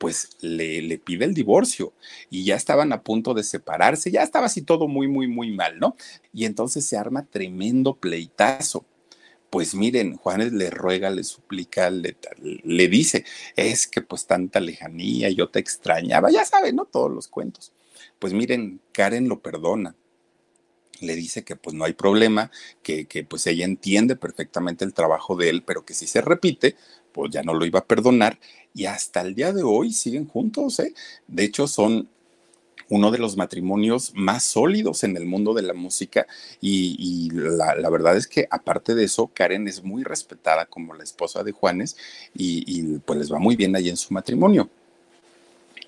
pues le, pide el divorcio y ya estaban a punto de separarse, ya estaba así todo muy, muy, muy mal, ¿no? Y entonces se arma tremendo pleitazo. Pues miren, Juanes le ruega, le suplica, le, le dice, es que pues tanta lejanía, yo te extrañaba, ya saben, ¿no? Todos los cuentos. Pues miren, Karen lo perdona, le dice que pues no hay problema, que, que, pues ella entiende perfectamente el trabajo de él, pero que si se repite, pues ya no lo iba a perdonar y hasta el día de hoy siguen juntos, ¿eh? De hecho, son uno de los matrimonios más sólidos en el mundo de la música y, la, verdad es que aparte de eso, Karen es muy respetada como la esposa de Juanes y, pues les va muy bien ahí en su matrimonio.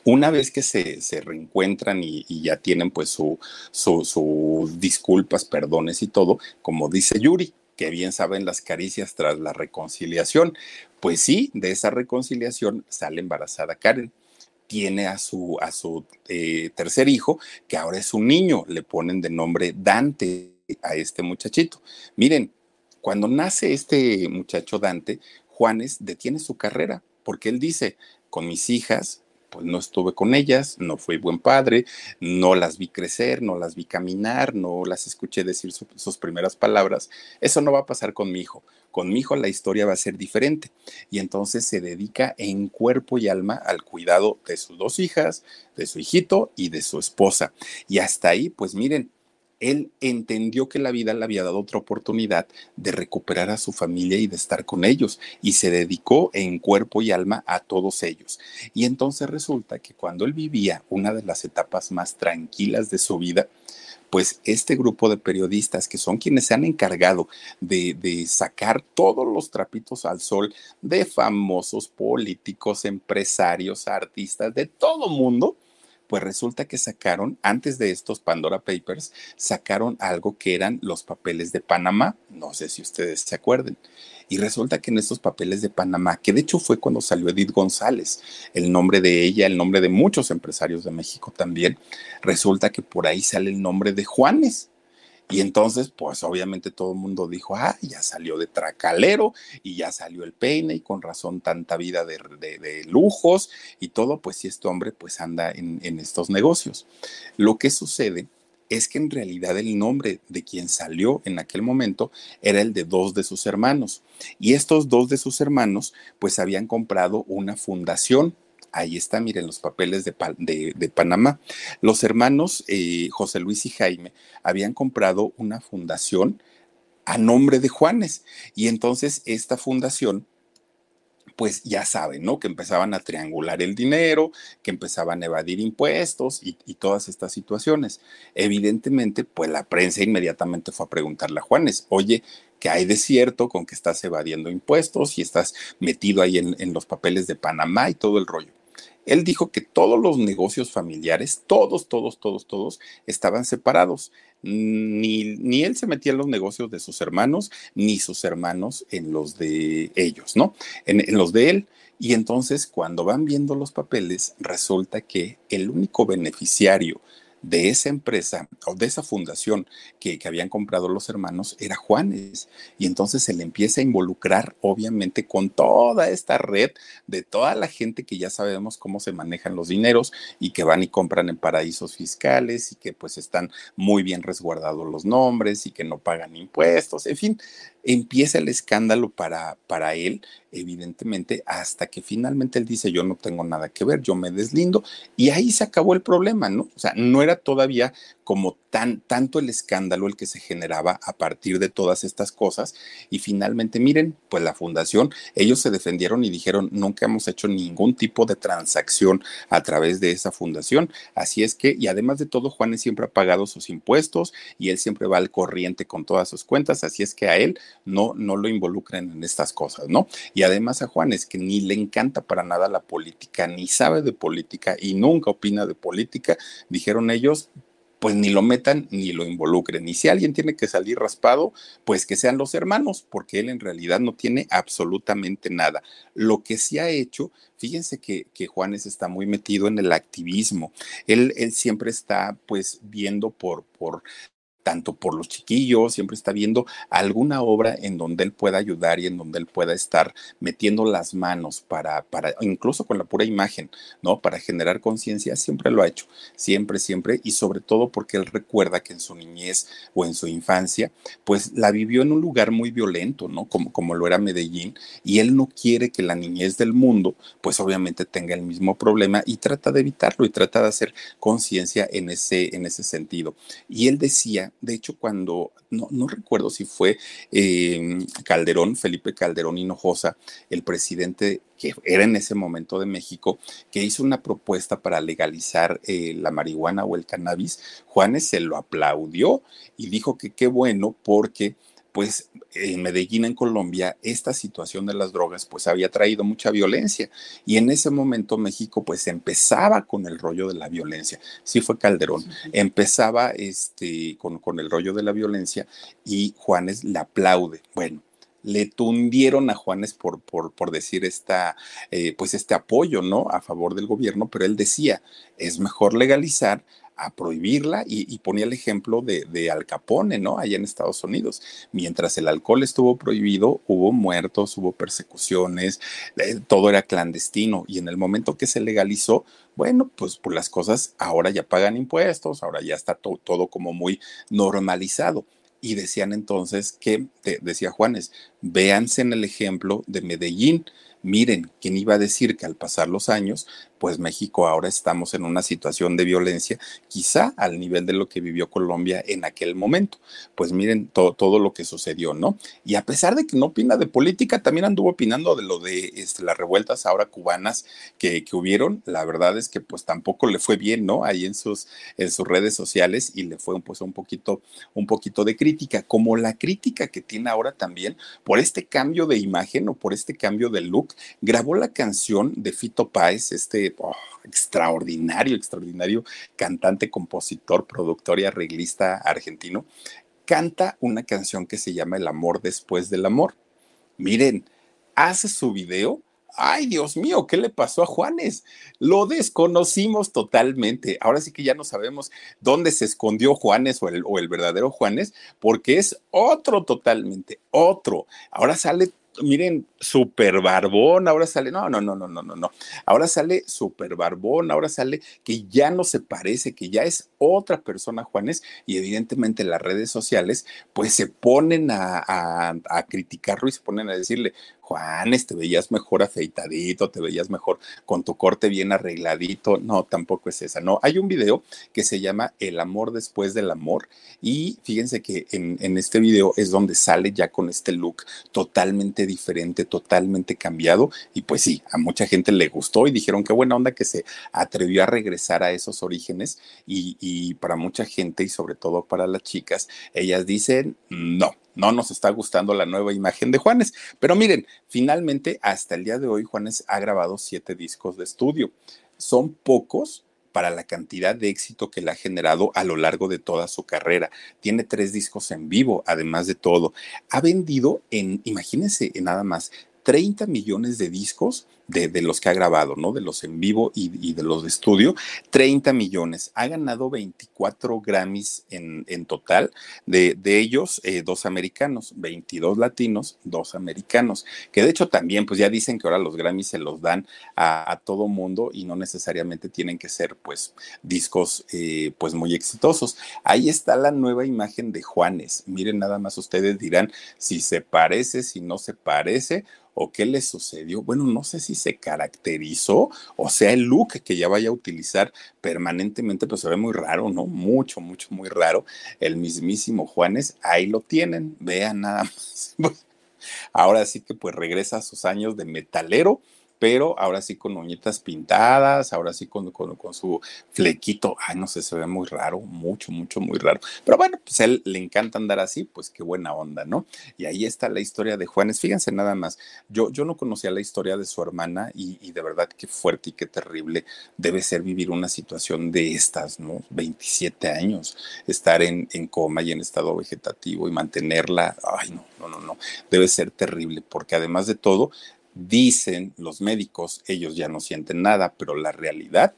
Una vez que se, se reencuentran y, ya tienen pues sus su, su disculpas, perdones y todo, como dice Yuri, que bien saben las caricias tras la reconciliación. Pues sí, de esa reconciliación sale embarazada Karen. Tiene a su, a su eh, tercer hijo, que ahora es un niño, le ponen de nombre Dante a este muchachito. Miren, cuando nace este muchacho Dante, Juanes detiene su carrera, porque él dice, con mis hijas pues no estuve con ellas, no fui buen padre, no las vi crecer, no las vi caminar, no las escuché decir su, sus primeras palabras. Eso no va a pasar con mi hijo. Con mi hijo la historia va a ser diferente. Y entonces se dedica en cuerpo y alma al cuidado de sus dos hijas, de su hijito y de su esposa. Y hasta ahí, pues miren, él entendió que la vida le había dado otra oportunidad de recuperar a su familia y de estar con ellos y se dedicó en cuerpo y alma a todos ellos. Y entonces resulta que cuando él vivía una de las etapas más tranquilas de su vida, pues este grupo de periodistas que son quienes se han encargado de, sacar todos los trapitos al sol de famosos políticos, empresarios, artistas, de todo mundo, pues resulta que sacaron, antes de estos Pandora Papers, sacaron algo que eran los papeles de Panamá, no sé si ustedes se acuerden. Y resulta que en estos papeles de Panamá, que de hecho fue cuando salió Edith González, el nombre de ella, el nombre de muchos empresarios de México también, resulta que por ahí sale el nombre de Juanes. Y entonces, pues obviamente todo el mundo dijo, ah, ya salió de tracalero y ya salió el peine y con razón tanta vida de, de, de lujos y todo, pues si este hombre pues anda en, en estos negocios. Lo que sucede es que en realidad el nombre de quien salió en aquel momento era el de dos de sus hermanos. Y estos dos de sus hermanos pues habían comprado una fundación Ahí está, miren los papeles de, Panamá. Los hermanos eh, José Luis y Jaime habían comprado una fundación a nombre de Juanes. Y entonces esta fundación pues ya saben, ¿no? Que empezaban a triangular el dinero, que empezaban a evadir impuestos y, todas estas situaciones. Evidentemente, pues la prensa inmediatamente fue a preguntarle a Juanes, oye, ¿qué hay de cierto con que estás evadiendo impuestos y estás metido ahí en los papeles de Panamá y todo el rollo? Él dijo que todos los negocios familiares, todos, todos, todos, todos, estaban separados. Ni, ni, él se metía en los negocios de sus hermanos, ni sus hermanos en los de ellos, ¿no? En, en los de él. Y entonces, cuando van viendo los papeles, resulta que el único beneficiario de esa empresa o de esa fundación que, que, habían comprado los hermanos era Juanes. Y entonces se le empieza a involucrar, obviamente, con toda esta red de toda la gente que ya sabemos cómo se manejan los dineros y que van y compran en paraísos fiscales y que pues están muy bien resguardados los nombres y que no pagan impuestos, en fin, empieza el escándalo para, para él, evidentemente, hasta que finalmente él dice, yo no tengo nada que ver, yo me deslindo, y ahí se acabó el problema, ¿no? O sea, no era todavía como tan, tanto el escándalo el que se generaba a partir de todas estas cosas, y finalmente, miren, pues la fundación, ellos se defendieron y dijeron, nunca hemos hecho ningún tipo de transacción a través de esa fundación, así es que, y además de todo, Juanes siempre ha pagado sus impuestos y él siempre va al corriente con todas sus cuentas, así es que a él no, no lo involucren en estas cosas, ¿no? Y además a Juanes, que ni le encanta para nada la política, ni sabe de política y nunca opina de política, dijeron ellos, pues ni lo metan ni lo involucren. Y si alguien tiene que salir raspado, pues que sean los hermanos, porque él en realidad no tiene absolutamente nada. Lo que sí ha hecho, fíjense que, que Juanes está muy metido en el activismo. Él, él siempre está pues viendo por, por tanto por los chiquillos, siempre está viendo alguna obra en donde él pueda ayudar y en donde él pueda estar metiendo las manos para, para incluso con la pura imagen, ¿no? Para generar conciencia, siempre lo ha hecho, siempre, siempre, y sobre todo porque él recuerda que en su niñez o en su infancia, pues la vivió en un lugar muy violento, ¿no? Como, como lo era Medellín, y él no quiere que la niñez del mundo, pues obviamente tenga el mismo problema y trata de evitarlo y trata de hacer conciencia en ese, en ese sentido. Y él decía, de hecho, cuando, no, no recuerdo si fue eh, Calderón, Felipe Calderón Hinojosa, el presidente que era en ese momento de México, que hizo una propuesta para legalizar eh, la marihuana o el cannabis, Juanes se lo aplaudió y dijo que qué bueno porque pues en Medellín, en Colombia, esta situación de las drogas pues había traído mucha violencia y en ese momento México pues empezaba con el rollo de la violencia. Sí fue Calderón, empezaba este, con, con el rollo de la violencia y Juanes le aplaude. Bueno, le tundieron a Juanes por, por, por decir esta, eh, pues este apoyo, ¿no? A favor del gobierno, pero él decía, es mejor legalizar a prohibirla y, ponía el ejemplo de, de, Al Capone, ¿no? Allá en Estados Unidos. Mientras el alcohol estuvo prohibido, hubo muertos, hubo persecuciones, eh, todo era clandestino y en el momento que se legalizó, bueno, pues por las cosas ahora ya pagan impuestos, ahora ya está todo como muy normalizado. Y decían entonces que, decía Juanes, véanse en el ejemplo de Medellín. Miren, ¿quién iba a decir que al pasar los años pues México ahora estamos en una situación de violencia, quizá al nivel de lo que vivió Colombia en aquel momento. Pues miren todo, todo lo que sucedió, ¿no? Y a pesar de que no opina de política, también anduvo opinando de lo de este, las revueltas ahora cubanas que, que, hubieron. La verdad es que pues tampoco le fue bien, ¿no? Ahí en sus, en sus redes sociales y le fue pues un poquito, un poquito de crítica, como la crítica que tiene ahora también este cambio de imagen o por este cambio de look. Grabó la canción de Fito Páez, este Oh, extraordinario, extraordinario cantante, compositor, productor y arreglista argentino, canta una canción que se llama El amor después del amor. Miren, hace su video. Ay, Dios mío, ¿qué le pasó a Juanes? Lo desconocimos totalmente. Ahora sí que ya no sabemos dónde se escondió Juanes o el, o el verdadero Juanes, porque es otro totalmente, otro. Ahora sale miren, super barbón, ahora sale, no, no, no, no, no, no, no, ahora sale super barbón, ahora sale que ya no se parece, que ya es otra persona, Juanes, y evidentemente las redes sociales, pues se ponen a, a, a criticarlo y se ponen a decirle, Juanes, te veías mejor afeitadito, te veías mejor con tu corte bien arregladito. No, tampoco es esa. No, hay un video que se llama El amor después del amor y fíjense que en, este video es donde sale ya con este look totalmente diferente, totalmente cambiado y pues sí, a mucha gente le gustó y dijeron qué buena onda que se atrevió a regresar a esos orígenes y para mucha gente y sobre todo para las chicas, ellas dicen no no nos está gustando la nueva imagen de Juanes. Pero miren, finalmente, hasta el día de hoy, Juanes ha grabado siete discos de estudio. Son pocos para la cantidad de éxito que le ha generado a lo largo de toda su carrera. Tiene tres discos en vivo, además de todo. Ha vendido en, imagínense, en nada más, 30 millones de discos de, los que ha grabado, ¿no? De los en vivo y, de los de estudio, 30 millones. Ha ganado 24 Grammys en, en total, de, de ellos eh, dos americanos, 22 latinos, dos americanos, que de hecho también, pues ya dicen que ahora los Grammys se los dan a, a todo mundo y no necesariamente tienen que ser, pues, discos, eh, pues, muy exitosos. Ahí está la nueva imagen de Juanes. Miren, nada más ustedes dirán si se parece, si no se parece o qué le sucedió. Bueno, no sé si se caracterizó o sea el look que ya vaya a utilizar permanentemente, pues se ve muy raro, ¿no? Mucho, mucho, muy raro. El mismísimo Juanes, ahí lo tienen, vean nada más. Ahora sí que pues regresa a sus años de metalero pero ahora sí con uñitas pintadas, ahora sí con, con, su flequito, ay, no sé, se ve muy raro, mucho, mucho, muy raro. Pero bueno, pues a él le encanta andar así, pues qué buena onda, ¿no? Y ahí está la historia de Juanes. Fíjense nada más, yo, yo no conocía la historia de su hermana y, de verdad qué fuerte y qué terrible debe ser vivir una situación de estas, ¿no? 27 años, estar en coma y en estado vegetativo y mantenerla, ay, no, no, no, no, debe ser terrible, porque además de todo, dicen los médicos, ellos ya no sienten nada, pero la realidad,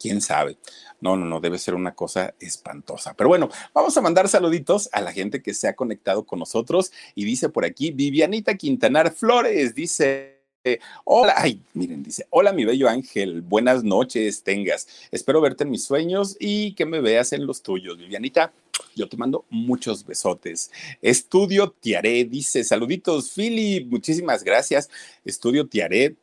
quién sabe. No, no, no, debe ser una cosa espantosa. Pero bueno, vamos a mandar saluditos a la gente que se ha conectado con nosotros y dice por aquí, Vivianita Quintanar Flores, dice... Hola, ay, miren, dice, hola mi bello ángel, buenas noches tengas. Espero verte en mis sueños y que me veas en los tuyos, Vivianita. Yo te mando muchos besotes. Estudio Tiaré dice, saluditos, Philip, muchísimas gracias. Estudio Tiaré,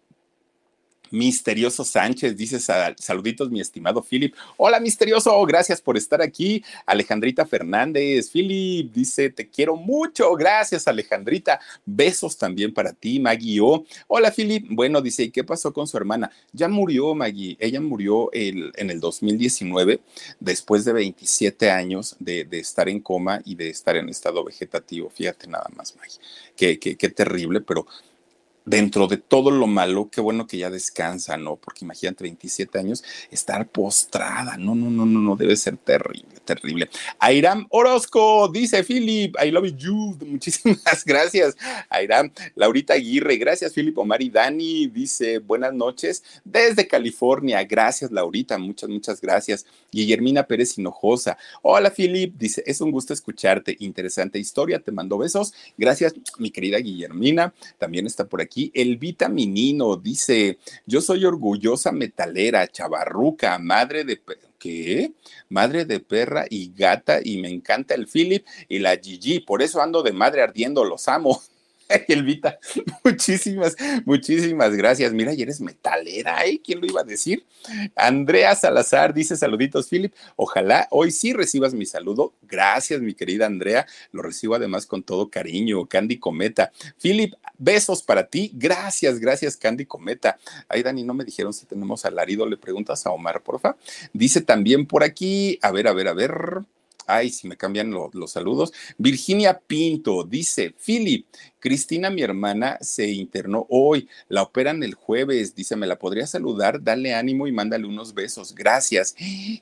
Misterioso Sánchez dice saluditos, mi estimado Philip. Hola, misterioso, gracias por estar aquí. Alejandrita Fernández, Philip dice te quiero mucho. Gracias, Alejandrita. Besos también para ti, Maggie. Hola, Philip. Bueno, dice, ¿y qué pasó con su hermana? Ya murió, Maggie. Ella murió el, en el 2019, después de 27 años de, de, estar en coma y de estar en estado vegetativo. Fíjate nada más, Maggie. Qué, qué, qué terrible, pero dentro de todo lo malo, qué bueno que ya descansa, ¿no? Porque imagínate 27 años, estar postrada, no, no, no, no, no, debe ser terrible, terrible. Airam Orozco, dice Philip, I love you, muchísimas gracias. Airam, Laurita Aguirre, gracias Philip, Omar y Dani, dice buenas noches desde California, gracias Laurita, muchas, muchas gracias. Guillermina Pérez Hinojosa, hola Philip, dice, es un gusto escucharte, interesante historia, te mando besos, gracias mi querida Guillermina, también está por aquí el vitaminino dice, yo soy orgullosa metalera, chavarruca, madre de... ¿Qué? Madre de perra y gata y me encanta el Philip y la Gigi, por eso ando de madre ardiendo, los amo. Elvita, muchísimas, muchísimas gracias. Mira, y eres metalera, ¿eh? ¿Quién lo iba a decir? Andrea Salazar dice saluditos, Philip. Ojalá hoy sí recibas mi saludo. Gracias, mi querida Andrea. Lo recibo además con todo cariño. Candy Cometa. Philip, besos para ti. Gracias, gracias, Candy Cometa. Ay, Dani, no me dijeron si tenemos alarido. Le preguntas a Omar, porfa. Dice también por aquí, a ver, a ver, a ver. Ay, si me cambian lo, los saludos. Virginia Pinto dice, Philip, Cristina, mi hermana, se internó hoy, la operan el jueves, dice, ¿me la podría saludar? Dale ánimo y mándale unos besos. Gracias.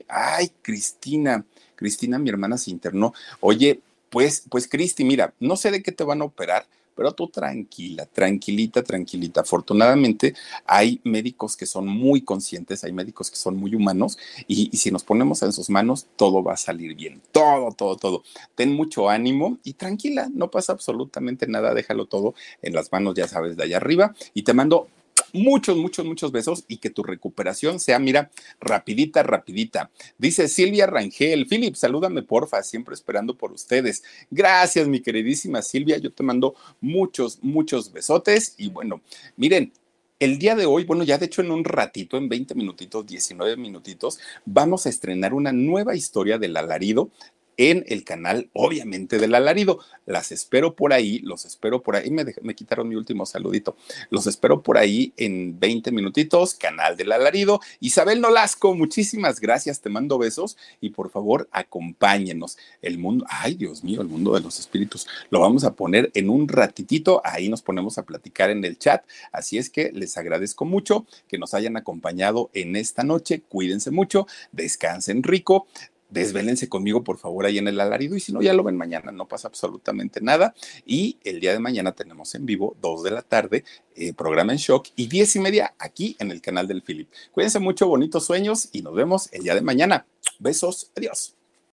Ay, Cristina, Cristina, mi hermana, se internó. Oye, pues, pues, Cristi, mira, no sé de qué te van a operar, pero tú tranquila, tranquilita, tranquilita. Afortunadamente hay médicos que son muy conscientes, hay médicos que son muy humanos y, y, si nos ponemos en sus manos, todo va a salir bien. Todo, todo, todo. Ten mucho ánimo y tranquila, no pasa absolutamente nada, déjalo todo en las manos, ya sabes, de allá arriba. Y te mando muchos, muchos, muchos besos y que tu recuperación sea, mira, rapidita, rapidita. Dice Silvia Rangel, Philip, salúdame porfa, siempre esperando por ustedes. Gracias, mi queridísima Silvia, yo te mando muchos, muchos besotes y bueno, miren, el día de hoy, bueno, ya de hecho en un ratito, en 20 minutitos, 19 minutitos, vamos a estrenar una nueva historia del alarido en el canal, obviamente, del alarido. Las espero por ahí, los espero por ahí. Me, me, quitaron mi último saludito. Los espero por ahí en 20 minutitos, canal del alarido. Isabel Nolasco, muchísimas gracias. Te mando besos y por favor, acompáñenos. El mundo, ay Dios mío, el mundo de los espíritus. Lo vamos a poner en un ratitito. Ahí nos ponemos a platicar en el chat. Así es que les agradezco mucho que nos hayan acompañado en esta noche. Cuídense mucho, descansen rico desvélense conmigo, por favor, ahí en el alarido. Y si no, ya lo ven mañana, no pasa absolutamente nada. Y el día de mañana tenemos en vivo, 2 de la tarde, eh, programa en shock y 10 y media aquí en el canal del Philip. Cuídense mucho, bonitos sueños y nos vemos el día de mañana. Besos, adiós.